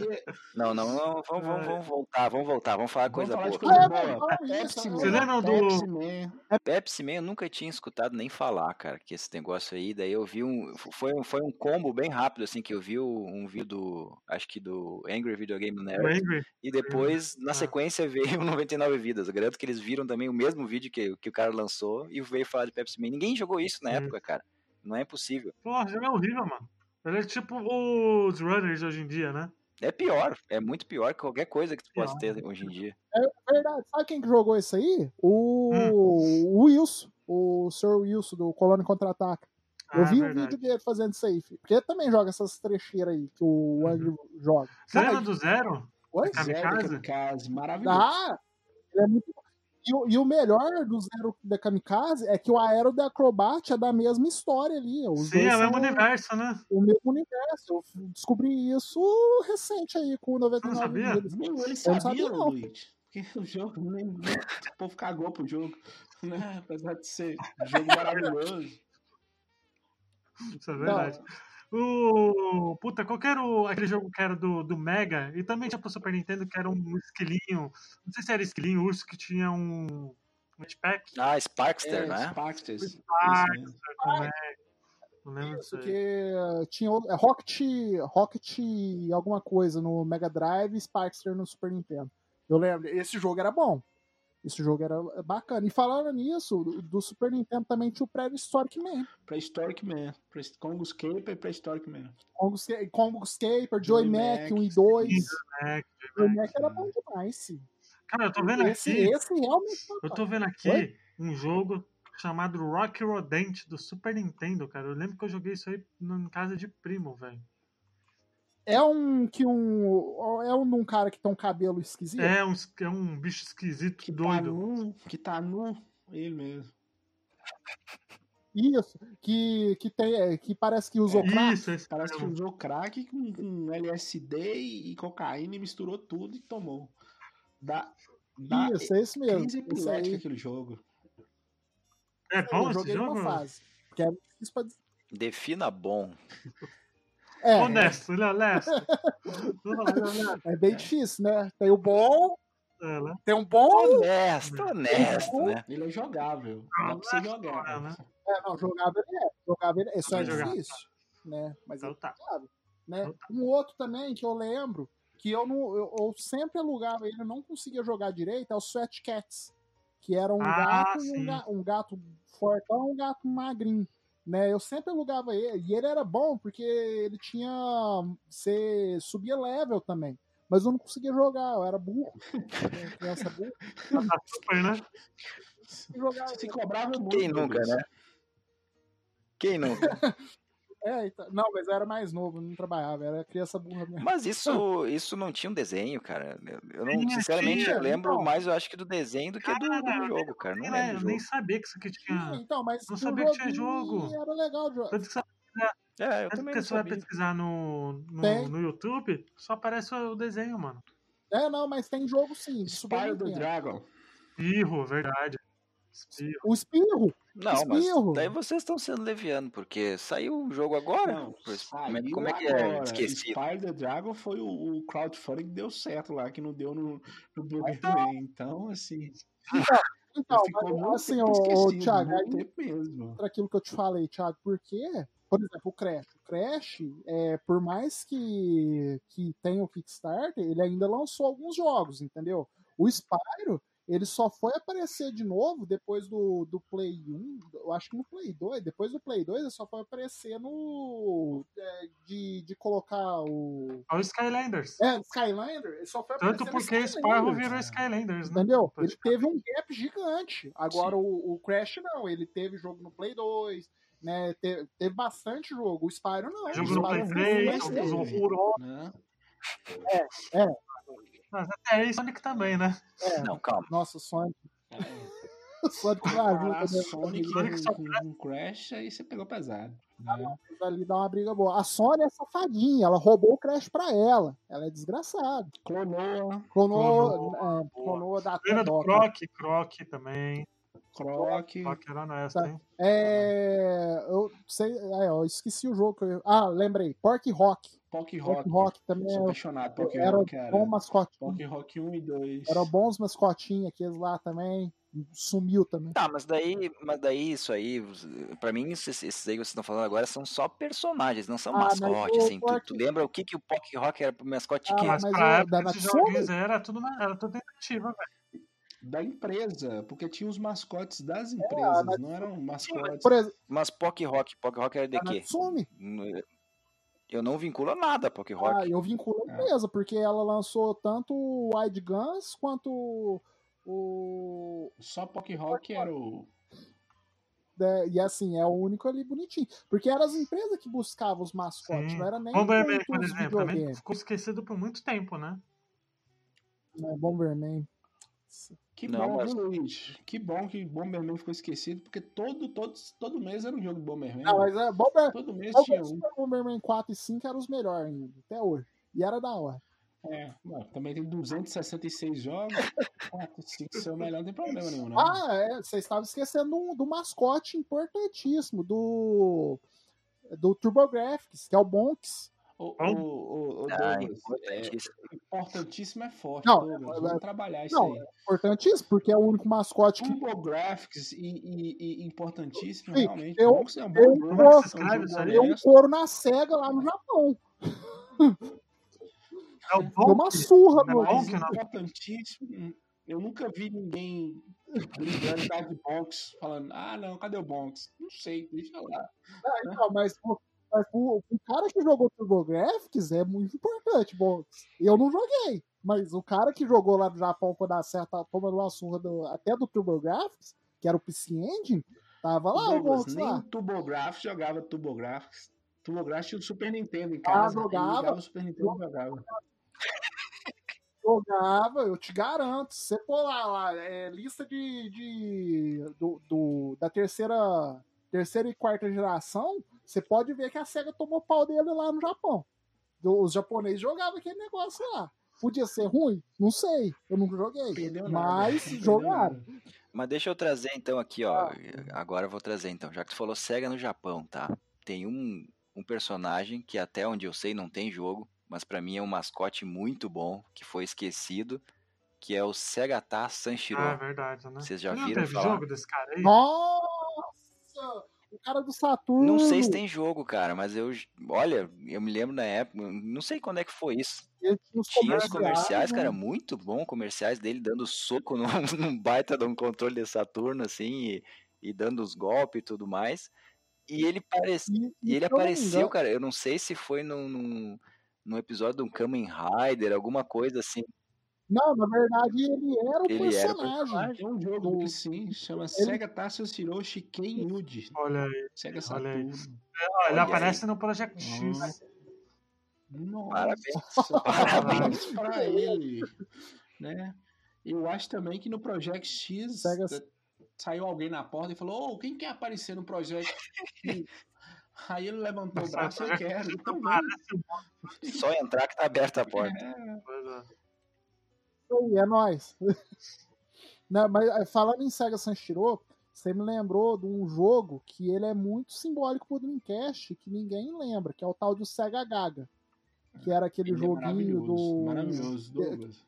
É. E Não, não, não. Vamos, vamos, vamos voltar, vamos voltar, vamos falar vamos coisa falar boa. coisa É, boa. Pepsi? Man. Você lembra do- Pepsi Man. Pepsi Man eu nunca tinha escutado nem falar, cara, que esse negócio aí, daí eu vi um, foi, um- foi um combo bem rápido, assim, que eu vi um vídeo do, acho que do Angry Video Game Nerd, Angry. e depois, na Ah. sequência, veio o 99 Vidas, eu garanto que eles viram também o mesmo vídeo que, que o cara lançou, e veio falar de Pepsi Man, ninguém jogou isso na Sim. época, cara, não é possível. Porra, jogo é horrível, mano. Ele é tipo os runners hoje em dia, né? É pior, é muito pior que qualquer coisa que tu possa ter hoje em dia. Verdade. Sabe quem que jogou isso aí? O, Hum. o Wilson. O Sr. Wilson, do Colônia Contra-Ataca. Eu Ah, vi o verdade. vídeo dele fazendo filho. Porque ele também joga essas trecheiras aí que o Andrew joga. Você lembra do Zero? Oi? Kamikaze? Zero Kamikaze, maravilhoso. Ah, ele é muito. E, o- e o melhor do Zero da Kamikaze é que o Aero da Acrobat é da mesma história ali. Os Sim, dois é o mesmo são universo, né? o mesmo universo. Eu descobri isso recente aí, com o 99 Você não sabia? ele Eu não sabia, sabia, não. Luigi. Porque o jogo, nem, nem o povo cagou pro jogo. Né? Apesar de ser um jogo maravilhoso. Isso é verdade. O. Puta, qual que era o- aquele jogo que era do, do Mega? E também tinha pro Super Nintendo que era um esquilinho. Não sei se era esquilinho, urso que tinha um. Um jetpack. Ah, Sparkster, É, né? Sparkster mesmo. também. Não lembro Isso, disso que eh, tinha outro- é Rocket, Rocket alguma coisa no Mega Drive e Sparkster no Super Nintendo. Eu lembro, esse jogo era bom. Esse jogo era bacana. E falando nisso, do- do Super Nintendo também tinha o Prehistoric Man. Prehistoric Man. Pre- Congo Escape e Prehistoric Man. Congo, Sca- Congo Escaper, Joy Joy Mac, Mac, 1 e 2. É, Joy Mac era bom demais, sim. Cara, eu tô vendo Esse, aqui. esse realmente foi Eu tô vendo aqui Oi? um jogo chamado Rock Rodent do Super Nintendo, cara. Eu lembro que eu joguei isso aí em casa de primo, velho. É um que um. É um de um cara que tem um cabelo esquisito. É um, é um bicho esquisito, Que tá doido. nu. Que tá nu. Ele mesmo. Isso. Que, que, tem, é, que parece que usou crack. Isso, esse Parece que mesmo. usou crack com, com LSD e, e cocaína e misturou tudo e tomou. Dá, dá Isso, é esse mesmo. crise epilética aquele jogo. É bom eu esse joguei jogo? numa fase. Que é difícil pra. Defina bom. É, Honesto, ele é honesto. Não, é é bem difícil, né? Tem o bom, É, né? tem um bom. Honesto, honesto, né? Ele é jogável. Dá pra você é, jogar. né? É, não, jogável ele é. Jogável ele é. Isso é difícil. Né? Mas é Então tá. jogável. Né? Então tá. Um outro também que eu lembro, que eu, não, eu, eu sempre alugava ele, eu não conseguia jogar direito, é o Sweat Cats. Que era um Ah, gato e um, sim. ga- um gato fortão e um gato magrinho. Né, eu sempre alugava ele, e ele era bom porque ele tinha. Você subia level também. Mas eu não conseguia jogar, eu era burro. né, Criança burra. Tá super, né? Jogava, Se cobrava muito. Quem nunca, né? Quem nunca? É, então- não, mas eu era mais novo, não trabalhava, era criança burra mesmo. Mas isso, isso não tinha um desenho, cara. Eu- Eu não, sinceramente, eu lembro então. mais, eu acho que do desenho do que do, do Cara, jogo, cara. Não Nem, lembro eu do nem jogo. sabia que isso aqui tinha. Então, mas Não sabia que tinha jogo. Era legal de jogar. Tanto que, você- É, eu tanto também que você vai pesquisar no, no, Tem. no YouTube, só aparece o desenho, mano. É, não, mas tem jogo sim. Spyro Nintendo. Dragon. Espirro, verdade. Espirro. O Espirro. Não, mas daí vocês estão sendo leviano, porque saiu o jogo agora. Não, é, saiu como é que agora. é esquecido? Spyro the Dragon foi o, o crowdfunding que deu certo lá, que não deu no, no Burgerman. Então, assim, Então, ficou mas, muito assim, tempo ô, Thiago, entra aquilo que eu te falei, Thiago, porque, por exemplo, o Crash. O Crash, é, por mais que, que tenha o Kickstarter, ele ainda lançou alguns jogos, entendeu? O Spyro, ele só foi aparecer de novo depois do, do Play 1, eu acho que no Play 2, depois do Play 2 ele só foi aparecer no... é, de, de colocar o... Olha o Skylanders. É, Skylander, ele só foi Tanto aparecer no porque Spyro Skylanders. virou Skylanders, né? Entendeu? Ele teve um gap gigante. Agora o, o Crash não, ele teve jogo no Play 2, né? Teve, teve bastante jogo. O Spyro não. Jogo o no Play não 3, mais jogos teve. horrorosos. Né? Mas até aí Sonic também, né? É, Não, calma. Nossa, o Sonic. É. O Sonic Brasil Comparar também. Sonic Sonic só com, com Crash, aí você pegou pesado. Né? Ali dá uma briga boa. A Sony é safadinha, ela roubou o Crash pra ela. Ela é desgraçada. Clonoa, Clonou, é, clonou da Lembra do. Croc, Croc também. Croc, Croc era honesto, Tá. hein? É, eu sei, é, eu esqueci o jogo. que eu- ah, lembrei. Pork Rock. Pock Rock. Rock também Sou é- apaixonado por Pock era Rock, cara. bom mascotinho. Pock Rock 1 e 2. Eram bons mascotinhos aqueles lá também. Sumiu também. Tá, mas daí, mas daí isso aí, pra mim, esses, esses aí que vocês estão falando agora são só personagens, não são Ah, mas mascotes, assim. Tu, tu lembra o que, que o Pock Rock era pro mascote de Ah, quê? Mas, mas pra época da esses joguinhos era tudo, era tudo tentativa, velho. Da empresa, porque tinha os mascotes das a empresas, Natsumi- não eram mascotes. Por exemplo, Mas Pock Rock, Pock Rock era de quê? Natsumi. Eu não vinculo nada a Rock. Ah, eu vinculo a empresa, porque ela lançou tanto o Wide Guns quanto o. Só Pock Rock era o. né, e assim, é o único ali bonitinho. Porque eram as empresas que buscavam os mascotes, Sim. não era nem Bomberman, por exemplo, também ficou esquecido por muito tempo, né? Né, Bomberman. Que Não, bom, mas- viu, Luiz? Que bom que Bomberman ficou esquecido, porque todo, todo, todo mês era um jogo de Bomberman. Não, mas é, Bomber, Todo mês tinha um. Bomberman 4 e 5 eram os melhores ainda, até hoje. E era da hora. É, ué, também tem 266 jogos. 4, 5 ser o melhor, não tem problema nenhum, não. Ah, é, você estava esquecendo do, do mascote importantíssimo, do, do TurboGrafx, que é o Bonks. O, o, o, o Ah, Douglas, é, importantíssimo. é forte, Não, Douglas. é- Vamos trabalhar isso Não, aí. Importantíssimo, porque é o único mascote que. TurboGrafx e, e, e importantíssimo, Sim, realmente. eu- Bom, é um eu- é que se é um um couro na SEGA lá no Japão. É o Deu bom. uma surra Não no. é Mas importantíssimo, eu nunca vi ninguém brigando da de Bonks, falando, ah não, cadê o Bonks? Não sei, deixa lá. Não, mas, o- mas o, o cara que jogou TurboGrafx é muito importante. Bom, eu não joguei, mas o cara que jogou lá no Japão quando a certa tomando uma surra do, até do TurboGrafx, que era o PC Engine, tava lá o Douglas, Bonks nem lá. o TurboGrafx jogava TurboGrafx. TurboGrafx tinha o Super Nintendo em Ah, casa. jogava. ele ligava o Super Nintendo jogava. Jogava, eu te garanto. Se você for lá, lá é, lista de, de do, do- da terceira, terceira e quarta geração, você pode ver que a SEGA tomou pau dele lá no Japão. Os japoneses jogavam aquele negócio lá. Podia ser ruim? Não sei. Eu nunca joguei. Perdeu nada. Mas não perdeu jogaram. nada. Mas deixa eu trazer então aqui, ó. Ah. Agora eu vou trazer então, já que tu falou Sega no Japão, tá? Tem um, um personagem que até onde eu sei não tem jogo, mas pra mim é um mascote muito bom, que foi esquecido, que é o Segata Sanshiro. Ah, é verdade, né? Vocês já Não viram teve falar? jogo desse cara aí? Nossa! O cara do Saturno. Não sei se tem jogo, cara, mas eu, olha, eu me lembro na época, não sei quando é que foi isso. Tinha os comerciais, né? cara, muito bom, comerciais dele dando soco num, num baita de um controle de Saturno, assim, e, e dando os golpes e tudo mais. E ele. E, E ele apareceu, cara, eu não sei se foi num, num, num episódio de um Kamen Rider, alguma coisa assim. Não, na verdade ele era o Ele era o personagem. Tem um jogo Do- que sim, chama Ele- Sega Tasso Hiroshi Ken Yuji. Olha aí. Sega Olha aí. Saturno. Ó, ele Olha aparece no Project X. Nossa. Nossa, Parabéns. parabéns pra ele. Né? Eu acho também que no Project X Sega- eh, saiu alguém na porta e falou: Ô, quem quer aparecer no Project X? Aí ele levantou o braço, eu quero. Eu também. Parece Só entrar que tá aberta a porta. É, coisa. Aí, é nóis. Não, mas é, falando em Sega Sanshiro, você me lembrou de um jogo que ele é muito simbólico pro Dreamcast, que ninguém lembra, que é o tal do Sega Gaga. Que era aquele ele é joguinho maravilhoso, do. Maravilhoso, Douglas.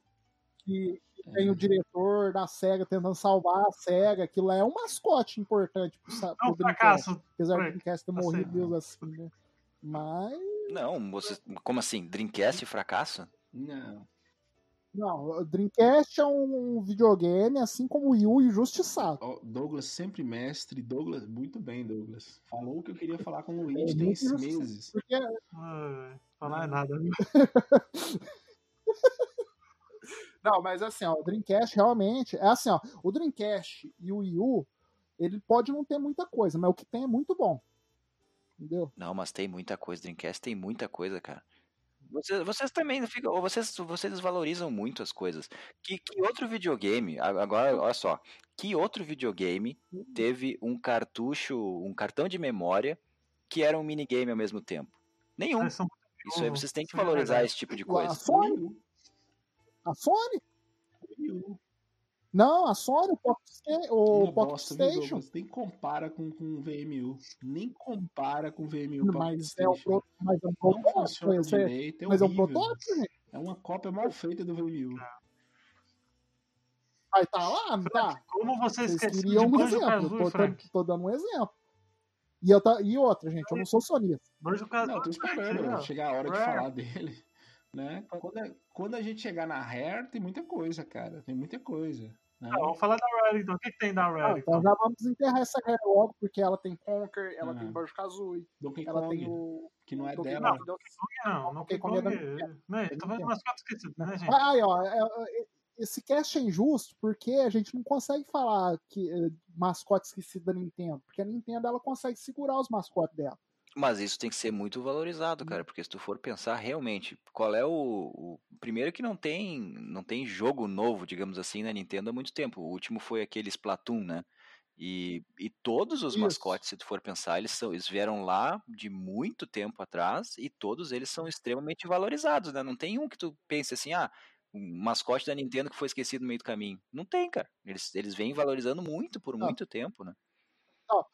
Que, que tem o diretor da SEGA tentando salvar a SEGA. Aquilo lá é um mascote importante pro, É pro um Dreamcast. fracasso. Apesar do. Dreamcast ter Assim. morrido Deus assim, né? Mas. Não, você, como assim? Dreamcast fracasso? Não. Não, o Dreamcast é um videogame, assim como o Wii U injustiçado. Ó, Douglas sempre mestre. Douglas, muito bem, Douglas. Falou o que eu queria falar com o Luigi É, tem meses. Porque Ai, falar é nada. Não, mas assim, ó, o Dreamcast realmente é assim, ó, o Dreamcast e o Wii U, ele pode não ter muita coisa, mas o que tem é muito bom. Entendeu? Não, mas tem muita coisa. Dreamcast tem muita coisa, cara. Vocês, vocês também ficam. ou Vocês, vocês desvalorizam muito as coisas. Que, que outro videogame. a- Agora, olha só. Que outro videogame teve um cartucho, um cartão de memória que era um minigame ao mesmo tempo? Nenhum. São Isso aí vocês têm que é valorizar esse tipo de A coisa. Sony, a Sony, Wii U. não, a Sony, o Pocket, o Pocket Station? Nem compara com, com o VMU. Nem compara com o VMU. Mas é, o Station. pro, mas é um Não protótipo, é- é mas é um protótipo, gente. É uma cópia mal feita do VMU. Vai tá lá, não tá? Como você Vocês esqueceu de um Banjo exemplo, tô, Frank? tô, tô dando um exemplo. E, eu tá, e outra, gente, eu não sou sonista. Banjo Não, Kazooie. tô esperando ó. chegar a hora de É. falar dele. Né? Quando, a- quando a gente chegar na Rare, tem muita coisa, cara. Tem muita coisa. Né? Tá, vamos falar da Rare então. O que, que tem da Ah, Rare? então então? já vamos enterrar essa guerra logo, porque ela tem Conker, ela Ah. tem Banjo Kazooie, Donkey ela Kong, tem o. que não é Donkey dela. Kong, Donkey Não, não Donkey tem Kong é como. da. Né? Tô Nintendo. umas coisas esquecidas, né, gente? Aí, ó, é, é, esse cast é injusto porque a gente não consegue falar que é, mascote esquecido da Nintendo, porque a Nintendo ela consegue segurar os mascotes dela. Mas isso tem que ser muito valorizado, cara, porque se tu for pensar realmente, qual é o, o- primeiro que não tem, não tem jogo novo, digamos assim, na Nintendo há muito tempo. O último foi aquele Splatoon, né? E, e todos os Isso. mascotes, se tu for pensar, eles são, eles vieram lá de muito tempo atrás e todos eles são extremamente valorizados, né? Não tem um que tu pense assim, ah, um mascote da Nintendo que foi esquecido no meio do caminho. Não tem, cara. Eles, eles vêm valorizando muito por Não. muito tempo, né? Ó,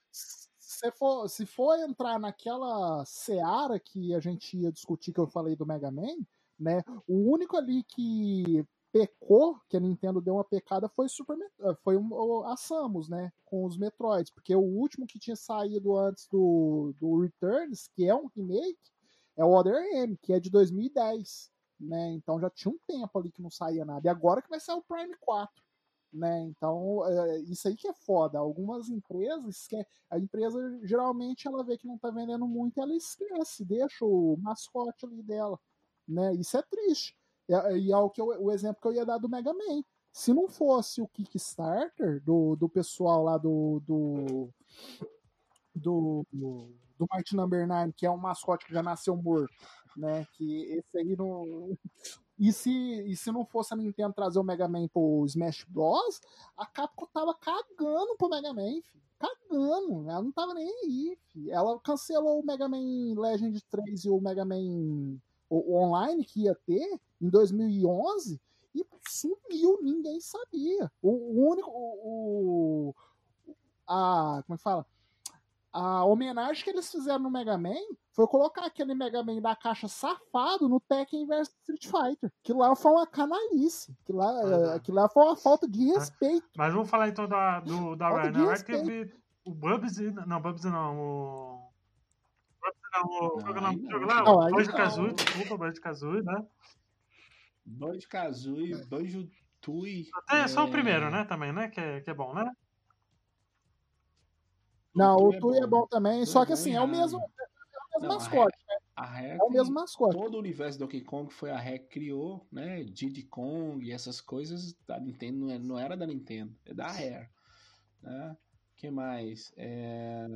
se for, se for entrar naquela seara que a gente ia discutir que eu falei do Mega Man, né? O único ali que pecou, que a Nintendo deu uma pecada, foi Super eh, foi um- a Samus, né? Com os Metroids, porque o último que tinha saído antes do, do Returns, que é um remake, é o Other M, que é de 2010, né? Então já tinha um tempo ali que não saía nada. E agora que vai sair o Prime 4 né? Então, é, isso aí que é foda. Algumas empresas, que a empresa geralmente ela vê que não tá vendendo muito, ela esquece, deixa o mascote ali dela, né? Isso é triste. E é o, que eu- o exemplo que eu ia dar do Mega Man. Se não fosse o Kickstarter do, do pessoal lá do do, do, do, do Martin Number 9, que é um mascote que já nasceu morto, né? Que esse aí não. E se, e se não fosse a Nintendo trazer o Mega Man pro Smash Bros, a Capcom tava cagando pro Mega Man, filho. Cagando. Ela não tava nem aí, filho. Ela cancelou o Mega Man Legend 3 e o Mega Man o, o online que ia ter em 2011 e sumiu, ninguém sabia. O, o único. O, o- a. Como é que fala? A homenagem que eles fizeram no Mega Man foi colocar aquele Mega Man da caixa safado no Tekken vs Street Fighter. Que lá foi uma canalice. Que lá, Ah, que lá foi uma falta de respeito. Mas vamos falar então da, do, da Falta Rare respeito. teve o Bubsy. Não, Bubsy não. O. Bubsy não. O, é aí jogo lá? O aí Banjo. Kazooie, desculpa, Banjo Kazooie, né? Banjo Kazooie, Banjo Tui. Até só o é, primeiro, né? Também, né? Que é, que é bom, né? Não, o Tui é bom também, Tui só é que assim, é o raro. mesmo, é o mesmo Não, a mascote. A Rare É o mesmo mascote. todo o universo do Donkey Kong foi a Rare que criou, né? Diddy Kong e essas coisas da Nintendo não, é- era da Nintendo, é da Rare. Né? que mais? É...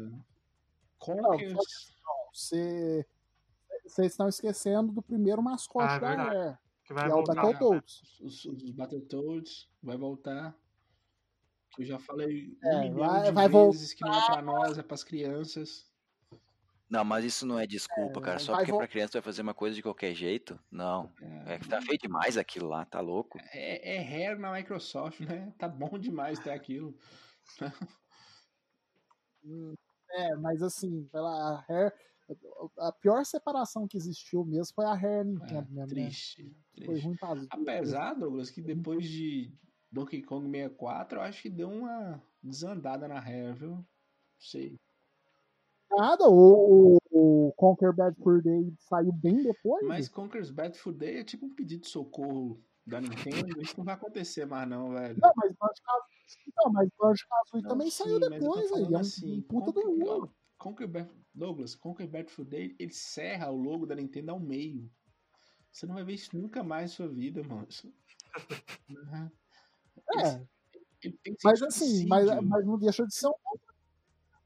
Conkers. Você- Vocês estão esquecendo do primeiro mascote Ah, é da. Rare, Que vai que é o voltar. Battletoads. Os, os Battletoads vai voltar. Que eu já falei um É, milhão vai- de vai vezes que não é pra nós, é pras crianças. Não, mas isso não é desculpa, É, cara. Só porque vol- pra criança tu vai fazer uma coisa de qualquer jeito. Não. É que tá feio demais aquilo lá, tá louco. É, é Rare na Microsoft, né? Tá bom demais ter aquilo. É, mas assim, pela a Rare, a pior separação que existiu mesmo foi a É, Nintendo mesmo, né? triste, Foi triste. ruim pra Apesar, Douglas, que depois de Donkey Kong 64, eu acho que deu uma desandada na Rare, viu? Não sei. nada, o, o, o Conquer Bad Fur Day saiu bem depois. Mas Conker's Bad Food Day é tipo um pedido de socorro da Nintendo. Isso não vai acontecer mais, não, velho. Não, mas Banjo Kazooie, não, mas Banjo Kazooie também sim, saiu depois aí. É um, assim, um puta do Conker- jogo. Conker Bad, Douglas, Conker Bad Food Day, ele serra o logo da Nintendo ao meio. Você não vai ver isso nunca mais na sua vida, moço. Uhum. É, Ele mas assim, mas, mas não deixa de ser um.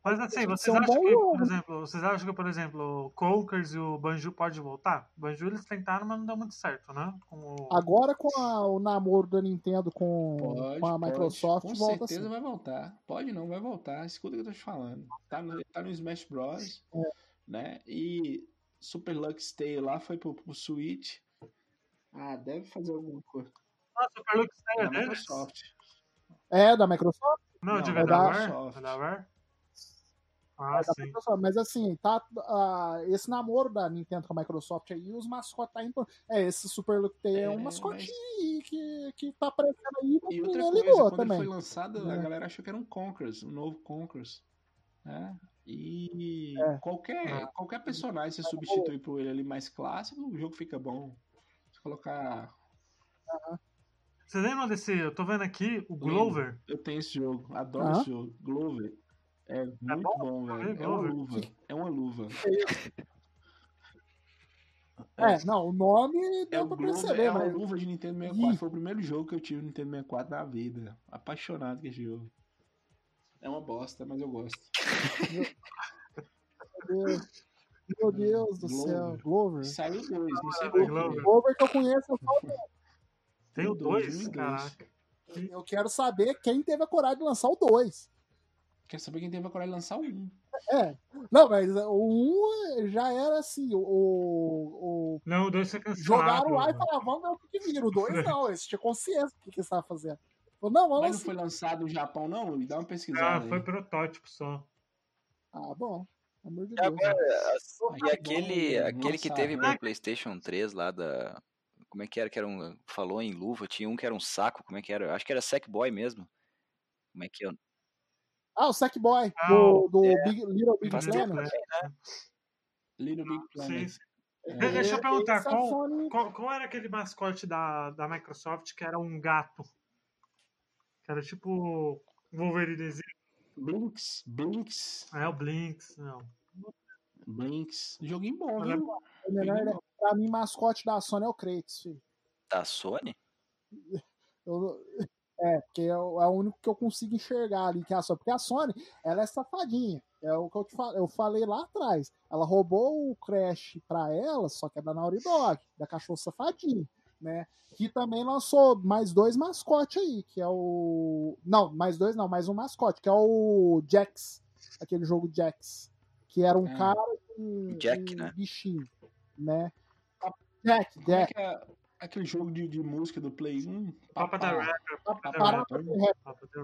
Mas assim, vocês acham que, por exemplo, vocês acham que, por exemplo, o Conkers e o Banjo pode voltar? O Banjo eles tentaram, mas não deu muito certo, né? Com o... Agora com a- o namoro da Nintendo com, Pode, com a pode. Microsoft, Com volta certeza assim. vai voltar. Pode não, vai voltar. Escuta o que eu tô te falando. Tá no, tá no Smash Bros. É. Né? E Super Lux Tale lá foi pro, pro Switch. Ah, deve fazer alguma coisa. O Super Lux é Da deles? Microsoft. É, da Microsoft? Não, Não, digo é é da? Microsoft. É? É Ah. Microsoft. Mas assim, tá, ah, esse namoro da Nintendo com a Microsoft aí, os mascotes tá indo. É, esse Super Look é, É, um mascotinho aí que, que tá aparecendo aí, mas E outra ninguém coisa, ligou quando também. ele foi lançado, a É. galera achou que era um Conkers, um novo Conkers. Né? E É. qualquer, qualquer personagem você substitui por ele ali mais clássico, o jogo fica bom. Se colocar. Vocês lembram desse. Eu tô vendo aqui, o Glover. Eu tenho esse jogo, adoro esse jogo. Glover. É muito bom? bom, velho. ver, É uma luva. É uma luva. É, não, o nome É deu o pra Glover, perceber, é uma luva de Nintendo 64. Ih. Foi o primeiro jogo que eu tive no Nintendo 64 na vida. Apaixonado com esse jogo. É uma bosta, mas eu gosto. Deus do Glover. céu. Glover. Saiu dois, não sei Ah, Glover. Glover que eu conheço, eu falo, Tem o Um e dois, 2? um e dois. Caraca. eu quero saber quem teve a coragem de lançar o 2. Quer saber quem teve a coragem de lançar o um. É. Não, mas o 1 já era assim, o. o Não, o 2 foi cancelado. jogaram lá e falaram, vamos ver o que, que vira. O 2 não, eles tinham consciência do que, que eles estavam fazendo. Falou, não, vamos Mas não lançar. foi lançado no Japão, não? Dá uma Ah, pesquisada foi aí. protótipo só. Ah, bom. Pelo amor de E Deus. agora, Ah, e aquele, bom, aquele que teve pro PlayStation 3 lá da. Como é que era? Que era um. Falou em luva, tinha um que era um saco, como é que era? Acho que era Sackboy mesmo. Como é que é? Ah, o Sackboy, Ah, do, do Big, Little Big Planet. né? Little Big Sim, Planet. sim. É, Deixa eu perguntar, Esse a qual, Sony- qual, qual era aquele mascote da, da Microsoft que era um gato? Que era tipo Wolverinezinho. Blinks, Blinks, É, o Blinks. Não. Blinks. Joguinho bom, viu? o melhor? Pra mim, mascote da Sony é o Kratos, filho. Da Sony? Eu- é, porque é o, é o único que eu consigo enxergar ali, que é a Sony. Porque a Sony, ela é safadinha. É o que eu, te fa- eu falei lá atrás. Ela roubou o Crash pra ela, só que é da Naughty Dog, da cachorro safadinho, né? Que também lançou mais dois mascotes aí, que é o... Não, mais dois não, mais um mascote, que é o Jax. Aquele jogo Jax. Que era um Ah. cara com Jack, um né? bichinho, né? É Jack. que é aquele jogo de, de música do Play 1? Papa da Rapper. Papa da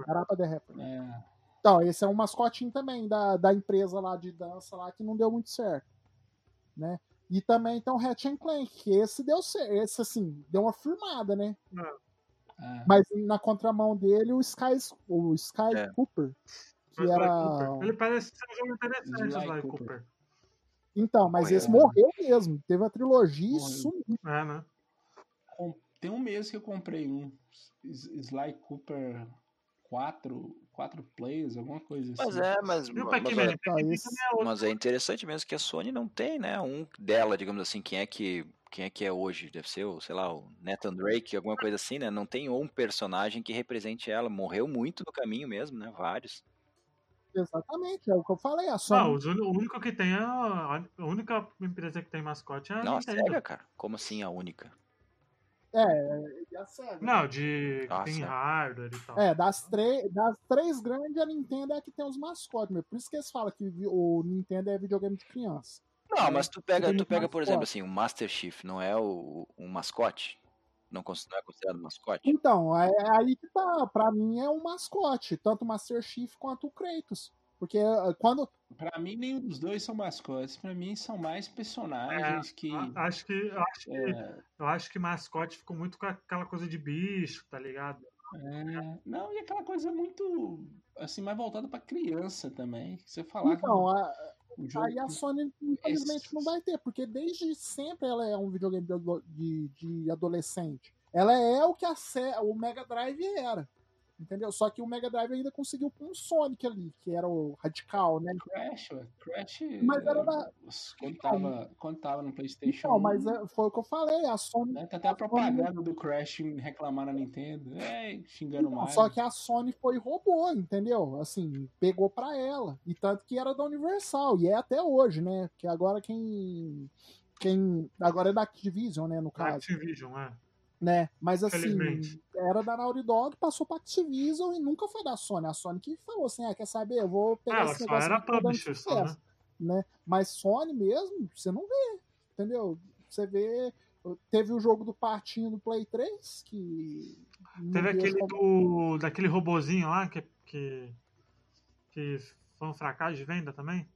Parapa da Rapper. É, Então, esse é um mascotinho também da, da empresa lá de dança lá que não deu muito certo, né? E também tem o Ratchet Clank, que esse deu certo, esse assim, deu uma firmada, né? é. Mas na contramão dele o Sky, o Sky É. Cooper, que era... Cooper. Ele parece ser um jogo interessante, Sly Cooper. Cooper. Então, mas Morreu, esse né? morreu mesmo, teve a trilogia e sumiu. É, né? Tem um mês que eu comprei um Sly Cooper 4, 4 players, alguma coisa assim. Mas é, mas, mas, também é outro. mas é interessante mesmo que a Sony não tem, né? Um dela, digamos assim, quem é que quem é que é hoje? Deve ser, o, sei lá, o Nathan Drake, alguma coisa assim, né? Não tem um personagem que represente ela. Morreu muito no caminho mesmo, né? Vários. Exatamente, é o que eu falei, a Não, Sony... os uni- o único que tem é a, a única empresa que tem mascote é a Não, a Nintendo. SEGA, cara. Como assim a única? É, e a Sega. Não, de Ah, tem hardware e tal. É, das, três das três grandes, a Nintendo é a que tem os mascotes, meu. Por isso que eles falam que o Nintendo é videogame de criança. Não, mas tu pega, tu pega, por exemplo, assim, o Master Chief não é o, um mascote? Não, não é considerado mascote? Então, é é aí que tá. Pra mim é um mascote, tanto o Master Chief quanto o Kratos. Porque eh, quando. Pra mim, nenhum dos dois são mascotes. Pra mim, são mais personagens que. A- Acho que, eu acho que, é, eu acho que mascote ficou muito com aquela coisa de bicho, tá ligado? é, não, e aquela coisa muito. Assim, mais voltada pra criança também. Você falar Então, a- que o jogo. aí a Sony infelizmente não vai ter, porque desde sempre ela é um videogame de, de- de adolescente. Ela é o que a, o Mega Drive era. Entendeu? Só que o Mega Drive ainda conseguiu com o Sonic ali, que era o radical, né? Crash. Crash. Mas era é, da- Quando tava, quando tava no PlayStation. Então, mas 1, é- foi o que eu falei, a Sony. né, Tá até a propaganda do Crash reclamar na Nintendo. É, xingando Não, mais. só que a Sony foi e roubou, entendeu? Assim, pegou pra ela. E tanto que era da Universal, e é até hoje, né? Porque agora quem. Quem. Agora é da Activision, né? No caso. Activision, é. Né? Mas assim, era da Naughty Dog, passou pra Activision e nunca foi da Sony. A Sony que falou assim: ah, quer saber? Eu vou pegar Ela esse só negócio era que tá dando publisher, só, né? sucesso", né? Mas Sony mesmo, você não vê, entendeu? Você vê. Teve o jogo do Patinho do Play 3, que. Teve aquele como- do. daquele robozinho lá que, que. que foi um fracasso de venda também?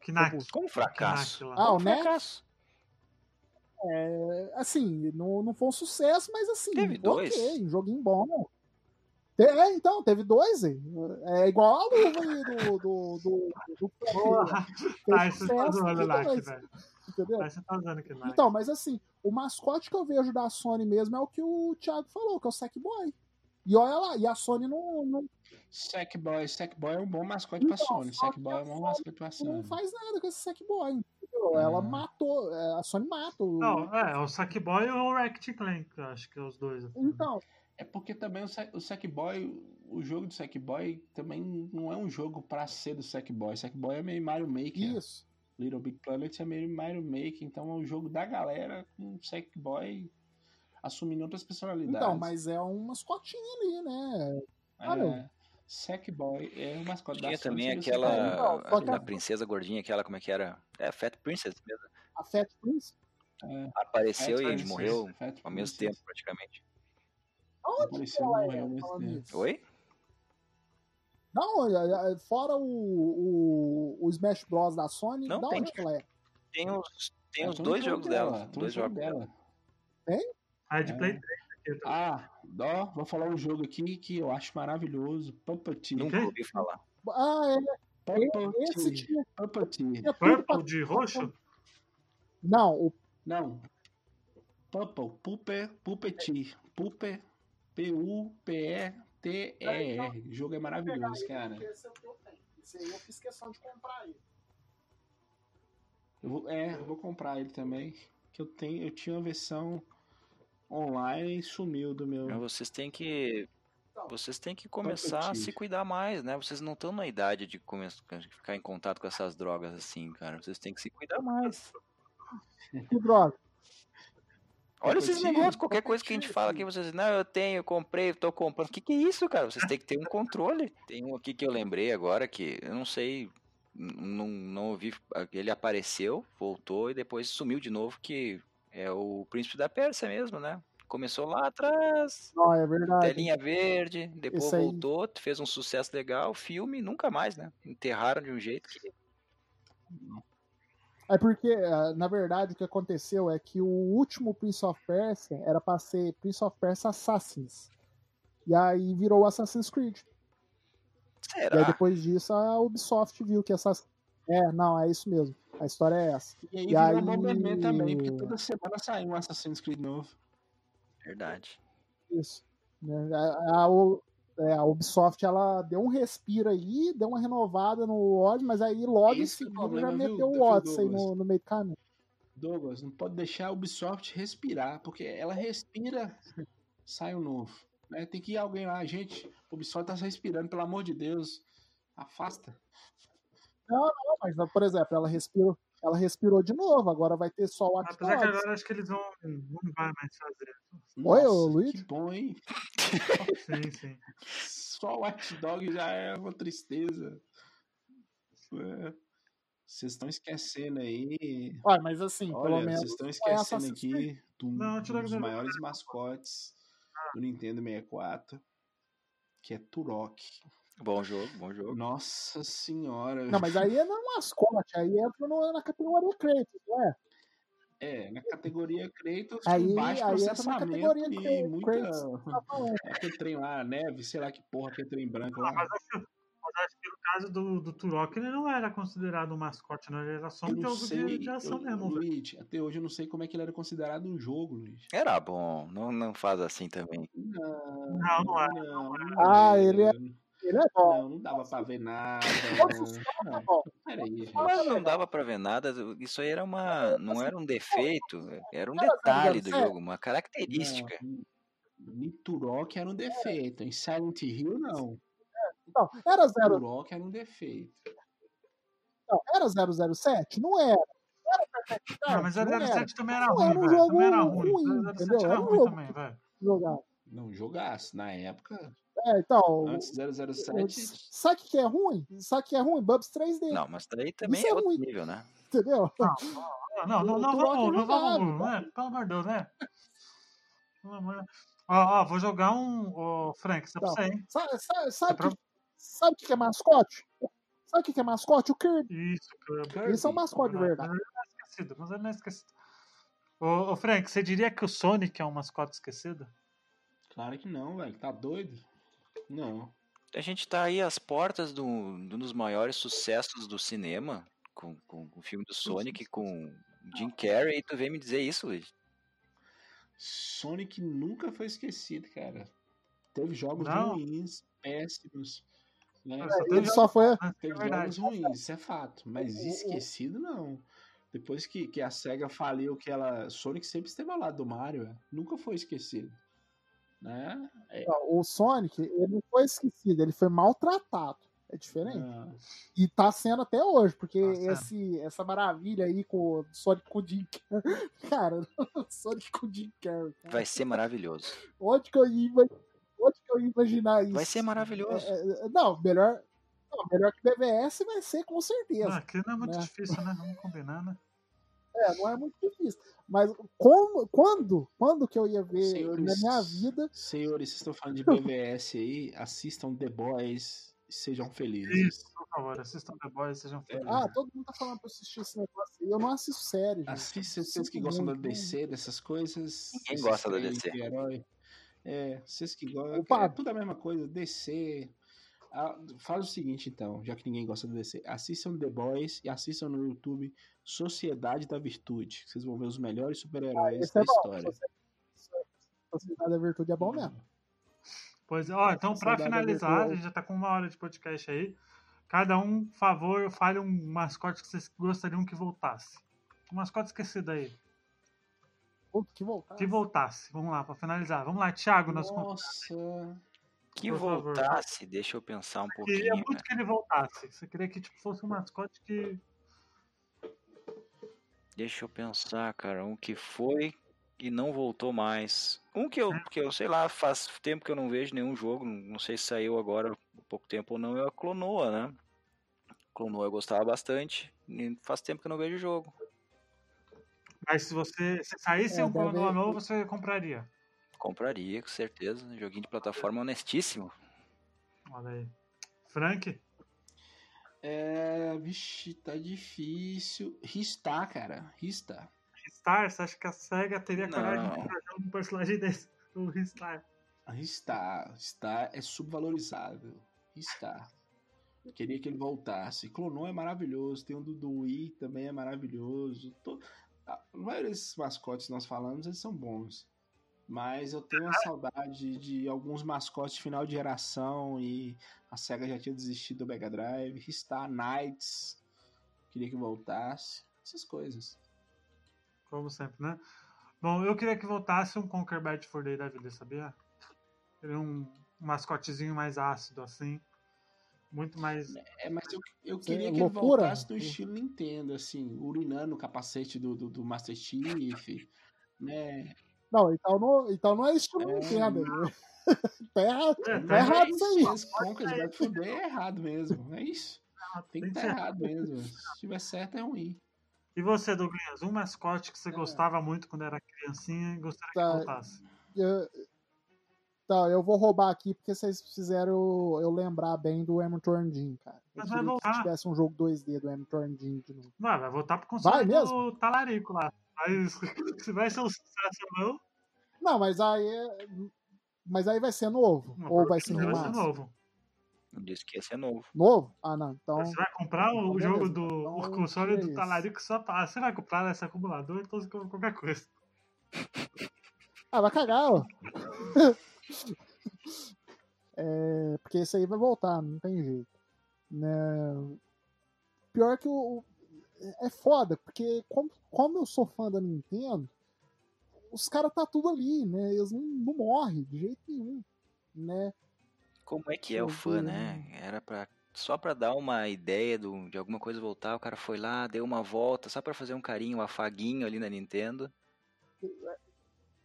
Knack. Como fracasso? Knack. Ah, o fracasso? É, assim, não, não foi um sucesso, mas assim, Teve dois? ok, um joguinho bom. É, então, teve dois aí. É igual a luva aí do. do, do, do Porra! Fez Ah, isso tá sucesso, zoando dois, velho. entendeu? Ah, você tá usando o Knack. Então, mas assim, o mascote que eu vejo da Sony mesmo é o que o Thiago falou, que é o Sackboy. E olha lá, e a Sony não, não, Sackboy. Sackboy é um bom mascote pra Então, Sony. só que Sackboy é um bom Sony mascote pra não Sony. faz nada com esse Sackboy. Ela matou, é, a Sony mata. o- Não, é, o Sackboy e o Ratchet Clank, acho que é os dois. assim? Então, É porque também o, o Sackboy, o jogo do Sackboy também não é um jogo pra ser do Sackboy. Sackboy é meio Mario Maker. isso. Little Big Planet é meio Mario Maker, então é um jogo da galera com o Sackboy assumindo outras personalidades. Então, mas é um mascotinho ali, né? É, Sackboy é o mascote da Tinha também aquela. A, a- a princesa gordinha, aquela, como é que era? É, Fat Princess mesmo. A Fat Prince. É, Apareceu Fat e Princess, morreu Fat ao mesmo Princess. tempo, praticamente. Aonde que Apareceu ela é? Oi? Não, é- é- fora o, o, o Smash Bros da Sony, Não, da tem. onde que ela é? Tem os, tem É, os tem dois jogo jogos dela. tem um Dois jogo jogos dela. A de É. Play 3 aqui. tá? Ah, ó, vou falar um jogo aqui que eu acho maravilhoso. Puppeteer. Nunca ouvi falar. Ah, é. Esse Puppeteer. tinha, pra... Purple de roxo? Não, o Não. Pupple. Pupper. Puppeteer. Pupper. P-U-P-E-T-E-R. O jogo é maravilhoso, cara. Esse é o que eu tenho. Esse aí eu fiz questão de comprar ele. Eu vou, é, eu vou comprar ele também. Que eu tenho, eu tinha uma versão online sumiu do meu. Mas Vocês têm que. Então, Vocês têm que começar a se cuidar mais, né? Vocês não estão na idade de ficar em contato com essas drogas assim, cara. Vocês têm que se cuidar mais. Que droga. Olha esses negócios, qualquer coisa que a gente fala aqui, vocês dizem, não, eu tenho, eu comprei, eu tô comprando. O que, que é isso, cara? Vocês têm que ter um controle. Tem um aqui que eu lembrei agora que eu não sei, não, não ouvi. Ele apareceu, voltou e depois sumiu de novo, que é o Príncipe da Pérsia mesmo, né? Começou lá atrás, Não, é verdade. telinha verde, depois aí- voltou, fez um sucesso legal, filme, nunca mais, né? Enterraram de um jeito que. É porque, eh, na verdade, o que aconteceu é que o último Prince of Persia era pra ser Prince of Persia Assassins. E aí virou Assassin's Creed. E aí Será? depois disso a Ubisoft viu que essas. É, não, é isso mesmo. A história é essa. E aí E virou aí- Bomberman também, porque toda semana sai um Assassin's Creed novo. Verdade. Isso. Né? A, a- o- é, a Ubisoft ela deu um respiro aí, deu uma renovada no Odyssey, mas aí logo em Esse é o seguida problema, já viu, meteu o viu, Odyssey Douglas? no, no meio do caminho. Douglas, não pode deixar a Ubisoft respirar, porque ela respira, sai um novo. Né? Tem que ir alguém lá, gente. A Ubisoft tá respirando, pelo amor de Deus. Afasta. Não, mas, por exemplo, ela respirou, ela respirou de novo, agora vai ter só o Watch Apesar que agora acho que eles vão. Não vai mais fazer. Oi, ô, Luiz? Que bom, hein? Sim, sim. Só o Watch Dog já é uma tristeza. É. Vocês estão esquecendo aí. Olha, mas assim, pelo Olha, menos. vocês estão é esquecendo aqui do, Não, um dos não maiores mascotes do Nintendo 64, que é Turok. Bom jogo, bom jogo. Nossa senhora. Não, mas aí não é um mascote, aí entra no- na categoria Kratos, não é? É, na categoria Kratos, Aí- com baixo aí entra na processamento categoria e muita... Falando. Aquele trem lá, neve, sei lá que porra, aquele trem branco Ah, lá. mas, acho, mas acho que no caso do, do Turok ele não era considerado um mascote, não. Ele era só um não jogo sei, de, de ação eu, mesmo. Luiz, até hoje eu não sei como é que ele era considerado um jogo, Luiz. Era bom, não, não faz assim também. Não, Não, não é. Não, Ah, não ele é-. Ele é bom. Não, não dava pra ver nada. Não, bom. peraí, gente. Mas não dava pra ver nada, isso aí era uma, não era um defeito, era um detalhe do jogo, uma característica. Em Turok era um defeito. Em Silent Hill, não. Não, era, zero, Turok era um defeito. não, era 007? Não era. Não, mas Não era. 007 também era Não ruim, era um jogo Também era ruim. ruim, 007 entendeu? era um jogo- também, velho. Jogar. Não jogasse. Na época, É, então. antes do 007, Sabe o que é ruim? Sabe o que é ruim? Bubs 3D, Não, mas daí também Isso é é outro ruim. nível, né? entendeu? Não, não, não, não vamos, é não vamos, né? Pelo amor de Deus, né? Pelo amor de- Ó, ó, vou jogar um. Ô, Frank, isso é pra Não. você, hein? Sabe, sabe, sabe, É pra- que, sabe o que é mascote? Sabe o que é mascote? O Kirby. Isso, Kirby. Isso é um mascote de Mas verdade. ele não é esquecido, mas ele não é esquecido. Ô, ô, Frank, você diria que o Sonic é um mascote esquecido? claro que não, velho. Tá doido? Não. A gente tá aí às portas do, de um dos maiores sucessos do cinema, com, com o filme do Sonic, com Jim Carrey, e tu vem me dizer isso, Luiz? Sonic nunca foi esquecido, cara. Teve jogos Não. ruins, péssimos. Né? Só Ele só foi. Ah, Teve é verdade. jogos ruins, isso é fato. Mas esquecido, não. Depois que, que a SEGA faliu que ela. Sonic sempre esteve ao lado do Mario, é. nunca foi esquecido. Né? É, O Sonic, ele não foi esquecido, ele foi maltratado. É diferente. Ah, E tá sendo até hoje, porque Tá esse, essa maravilha aí com o Sonic com o Jim Carrey. Cara, Sonic com o Jim Carrey. cara. Vai ser maravilhoso. Onde que eu ia, onde que eu ia imaginar isso? Vai ser maravilhoso. É, é, não, melhor. Não, melhor que BVS vai ser com certeza. aqui não é muito né? difícil, né? Vamos combinar, né? É, não é muito difícil. Mas como, quando, quando que eu ia ver Senhores, na minha vida? Senhores, vocês estão falando de BVS aí, assistam The Boys e sejam felizes. Isso, por favor, assistam The Boys, sejam felizes. Ah, todo mundo tá falando pra eu assistir esse negócio aí. Eu não assisto série, gente. Assistam vocês que gostam da DC, dessas coisas. Esses gosta da DC. herói. É, vocês que gostam. Opa. É tudo a mesma coisa. DC. Ah, faz o seguinte, então, já que ninguém gosta do DC. Assistam The Boys e assistam no YouTube Sociedade da Virtude. Vocês vão ver os melhores super-heróis Esse da é história. Sociedade da Virtude é bom mesmo. Pois é, ó, então da finalizar, a gente já tá com uma hora de podcast aí. Cada um, por favor, fale um mascote que vocês gostariam que voltasse. Um mascote esquecido aí. Puta, que voltar. Que voltasse. Vamos lá, pra finalizar. Vamos lá, Thiago, nosso convidado. Nossa. Que Por favor. voltasse, deixa eu pensar um pouquinho. Queria né? muito que ele voltasse. Você queria que tipo, fosse um mascote que. Deixa eu pensar, cara. Um que foi e não voltou mais. Um que eu, que eu sei lá, faz tempo que eu não vejo nenhum jogo. Não sei se saiu agora há pouco tempo ou não. É a Clonoa, né? Clonoa eu gostava bastante. E faz tempo que eu não vejo jogo. Mas se você se saísse É, um Clonoa novo, você compraria. Compraria, com certeza. Joguinho de plataforma honestíssimo. Olha aí. Frank? É, vixe, tá difícil. Rista, cara. Rista. Star, você acha que a SEGA teria Não. coragem de fazer um personagem desse? O Ristar. Rista. Rista é subvalorizado. Rista. Queria que ele voltasse. Clonou é maravilhoso. Tem o do Wii também é maravilhoso. To- A maioria desses mascotes que nós falamos, eles são bons. Mas eu tenho uma saudade de alguns mascotes de final de geração e a SEGA já tinha desistido do Mega Drive. Rista, Knights. Queria que voltasse. Essas coisas. Como sempre, né? Bom, eu queria que voltasse um Conquer Bad for Day da vida, sabia? Ele é um, mascotezinho mais ácido, assim. Muito mais. É, mas eu, eu Isso é queria que loucura. ele voltasse do estilo Nintendo, assim, urinando o capacete do, do, do Master Chief, né? Não, então não, então não é isso que eu não É, entendo. tá errado. É, tá tá errado isso aí. Esse Conquers Bad for Day é errado mesmo, é isso. Tem que estar ser. errado mesmo. Se tiver certo, é ruim. E você, Douglas? Um mascote que você gostava muito quando era criancinha e gostaria Tá. que voltasse? Eu, tá, eu vou roubar aqui porque vocês fizeram eu, eu lembrar bem do Hamilton Jim, cara. Eu Mas vai voltar. que tivesse um jogo 2D do Hamilton Jim de novo. Não, vai voltar pro console Vai do mesmo? Talarico lá. Mas se vai ser um sucesso ou não, Não, mas aí é- Mas aí vai ser novo? não, ou vai ser vai ser remaster? novo. Eu disse que ia ser novo. Novo? Ah, não. Então. Você vai comprar o Então, jogo do Então, o console tira do. Talarico só pra. Você vai comprar esse acumulador, então você compra qualquer coisa. Ah, vai cagar, ó. É, porque esse aí vai voltar, não tem jeito. Né? Pior que o. É foda, porque como, como eu sou fã da Nintendo, os caras tá tudo ali, né? Eles não, não morrem de jeito nenhum. Né? Como é que é o fã, né? Era pra. Só pra dar uma ideia do, de alguma coisa voltar, o cara foi lá, deu uma volta, só pra fazer um carinho, um afaguinho ali na Nintendo.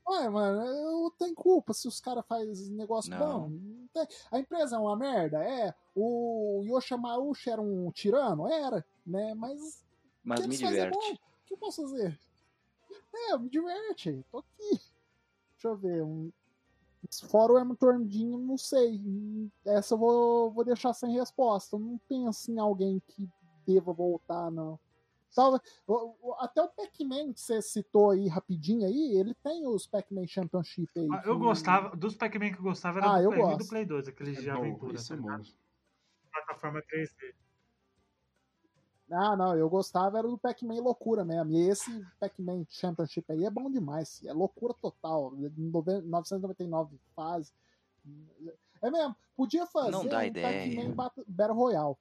Ué, mano, eu tenho culpa se os caras fazem negócio Não. bom. Não tem. A empresa é uma merda? É. O Yoshamauchi era um tirano? Era, né? Mas Mas me é bom. diverte. O que eu posso fazer? É, me diverte. Tô aqui. Deixa eu ver. Um... Fora o Jim, não sei. Essa eu vou, vou deixar sem resposta. Eu não penso em alguém que deva voltar, não. Talvez- Até o Pac-Man que você citou aí rapidinho aí, ele tem os Pac-Man Championship aí. Ah, Eu que- gostava, dos Pac-Man que eu gostava era Ah, do eu Play 1 do. Play 2, aqueles de É bom, aventura. isso tá é bom. ligado? Plataforma 3D. Ah, não, eu gostava era do Pac-Man loucura mesmo. E esse Pac-Man Championship aí é bom demais. É loucura total. Nove- 999 fase. É mesmo. Podia fazer Não dá um ideia. Pac-Man Bat- Battle Royale.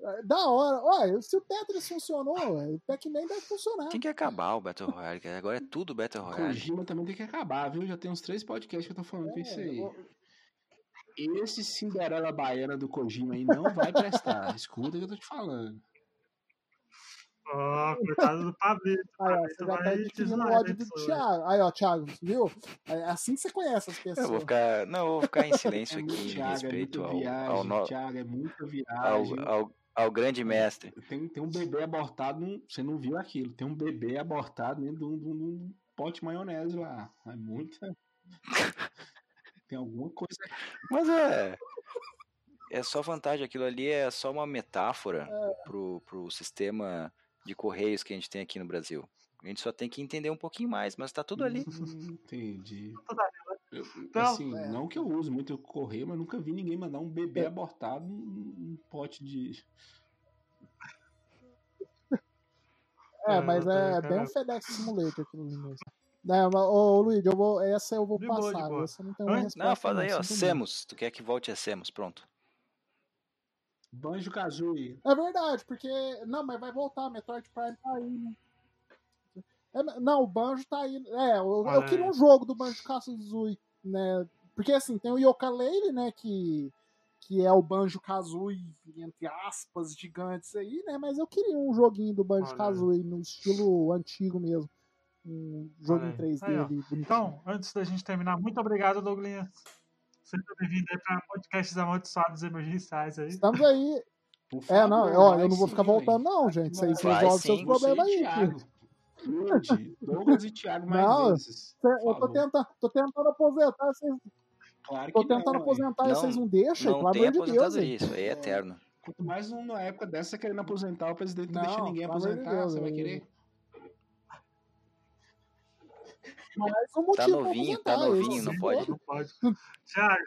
É, Da hora. Olha, se o Tetris funcionou, o Pac-Man deve funcionar. Tem que acabar o Battle Royale. Agora é tudo Battle Royale. Kojima também tem que acabar, viu? Já tem uns três podcasts que eu tô falando com isso aí. É, esse Cinderela Baiana do Kojima aí não vai prestar. Escuta o que eu tô te falando. Ó, coitado do Pablito. Aí, ó, você já tá vai adquirindo designar ódio do isso, Thiago. Aí, ó, Thiago, viu? É assim que você conhece as Eu vou pessoas. ficar. Não, eu vou ficar em silêncio É aqui em Thiago, é respeito muita ao, viagem, ao, no- Thiago, é muita ao, viagem. ao, ao grande mestre. Tem, tem um bebê abortado, num- você não viu aquilo. Tem um bebê abortado dentro de um, de um- de um pote de maionese lá. É muita. Tem alguma coisa. Mas é. É só vantagem, aquilo ali é só uma metáfora pro, pro sistema de correios que a gente tem aqui no Brasil. A gente só tem que entender um pouquinho mais, mas tá tudo ali. Hum, Entendi. Tudo ali, Eu- Então, assim, é. não que eu use muito correio, mas nunca vi ninguém mandar um bebê É. abortado num, pote de. É, É, mas eu é tô- bem um FedEx Simulator aquilo ali mesmo. Não, mas, ô, Luiz, eu vou, essa eu vou De boa, passar. boa. Essa não tem uma Antes- resposta. Não, faz aí, ó. Semos. Tu quer que volte a Semos, pronto. Banjo Kazooie. É verdade, porque. Não, mas vai voltar, Metroid Prime tá aí, né? É, não, o Banjo tá aí. É, eu, eu Olha queria um jogo do Banjo Kazooie, né? Porque assim, tem o Yooka-Laylee, né, que, que é o Banjo Kazooie, entre aspas, gigantes aí, né? Mas eu queria um joguinho do Banjo. Kazooie no estilo antigo mesmo. Um jogo em aí. 3D Aí, ali. Então, antes da gente terminar, muito obrigado, Douglas. Seja bem-vindo aí para podcasts amaldiçoados emergenciais aí. Estamos aí. Por É, não, favor, ó, eu não vou sim, ficar voltando, velho. não, gente. Isso aí você Vai resolve seus sim, problemas aí. filho. Gente, Douglas e Thiago mais Não, vezes. Cê- Eu tô favor. tentando, tô tentando aposentar, vocês Claro Tô que tentando não, aposentar e vocês não deixam, Não pelo amor de Deus. isso aí é eterno. Quanto mais numa época dessa querendo aposentar, o presidente não, Não, deixa ninguém amor de aposentar, Deus, você vai eu- querer? Mais um motivo Tá pra novinho, tá novinho, não pode. Não pode. Tiago,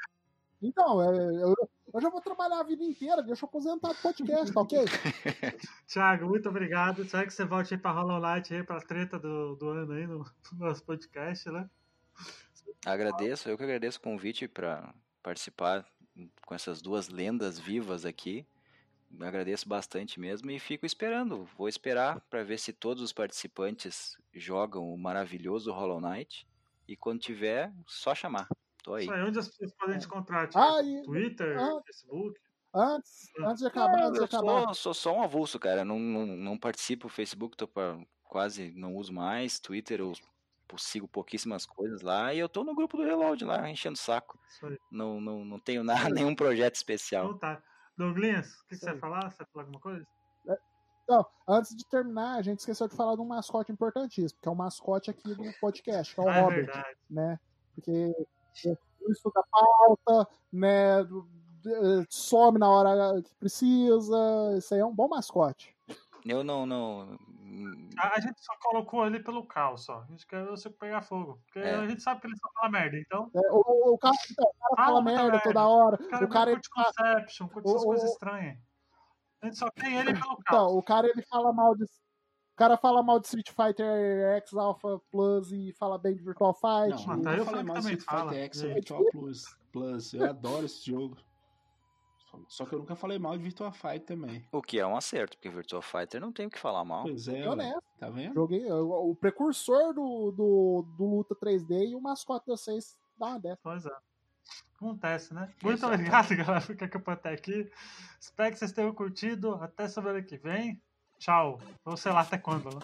Então, é, eu, eu já vou trabalhar a vida inteira, deixa eu aposentar o podcast, tá ok? Thiago, muito obrigado. Espero que você volte aí pra Hollow Knight aí, pra treta do, do ano aí no, no nosso podcast, né? Agradeço, eu que agradeço o convite para participar com essas duas lendas vivas aqui. Agradeço bastante mesmo e fico esperando. Vou esperar para ver se todos os participantes jogam o maravilhoso Hollow Knight. E quando tiver, só chamar. Tô aí. Isso aí, onde as pessoas podem te encontrar? Thiago? Ah, e Twitter, ah. Facebook? antes, antes de acabar, antes de eu acabar. sou, sou só um avulso, cara. Não, não, não participo do Facebook, tô pra, quase não uso mais. Twitter eu sigo pouquíssimas coisas lá. E eu tô no grupo do Reload lá, enchendo o saco. Não, não, não tenho nada, nenhum projeto especial. Então tá. Douglas, o que, Isso você vai falar? Você vai falar alguma coisa? Não, antes de terminar, a gente esqueceu de falar de um mascote importantíssimo, que é o mascote aqui do podcast, que é o Ah, é Robert, verdade. né? Porque não estuda pauta, né? some na hora que precisa. Isso aí é um bom mascote. Eu não, não. A, a gente só colocou ele pelo caos, só. A gente quer você pegar fogo. Porque É. a gente sabe que ele só fala merda. Então, É, o, o- o cara, então, o cara fala muita merda toda hora. O cara, O cara ele curte Conception, curte essas coisas estranhas. A gente só tem ele pelo caos. Então, o cara ele fala mal de. O cara fala mal de Street Fighter X Alpha Plus e fala bem de Virtual Fight. Não, mas eu falei mal de também Street fala. Fighter X Virtual Plus. Plus. Eu adoro esse jogo. Só que eu nunca falei mal de Virtual Fight também. O que é um acerto, porque Virtual Fighter não tem o que falar mal. Pois é, Eu honesto. tá vendo? Joguei o, precursor do, do, do Luta 3D e o mascote de vocês dá uma dessa. Pois é. Acontece, né? Muito Exatamente. obrigado, galera, por que acompanhou até aqui. Espero que vocês tenham curtido. Até semana que vem. Tchau. Ou sei lá até quando. né?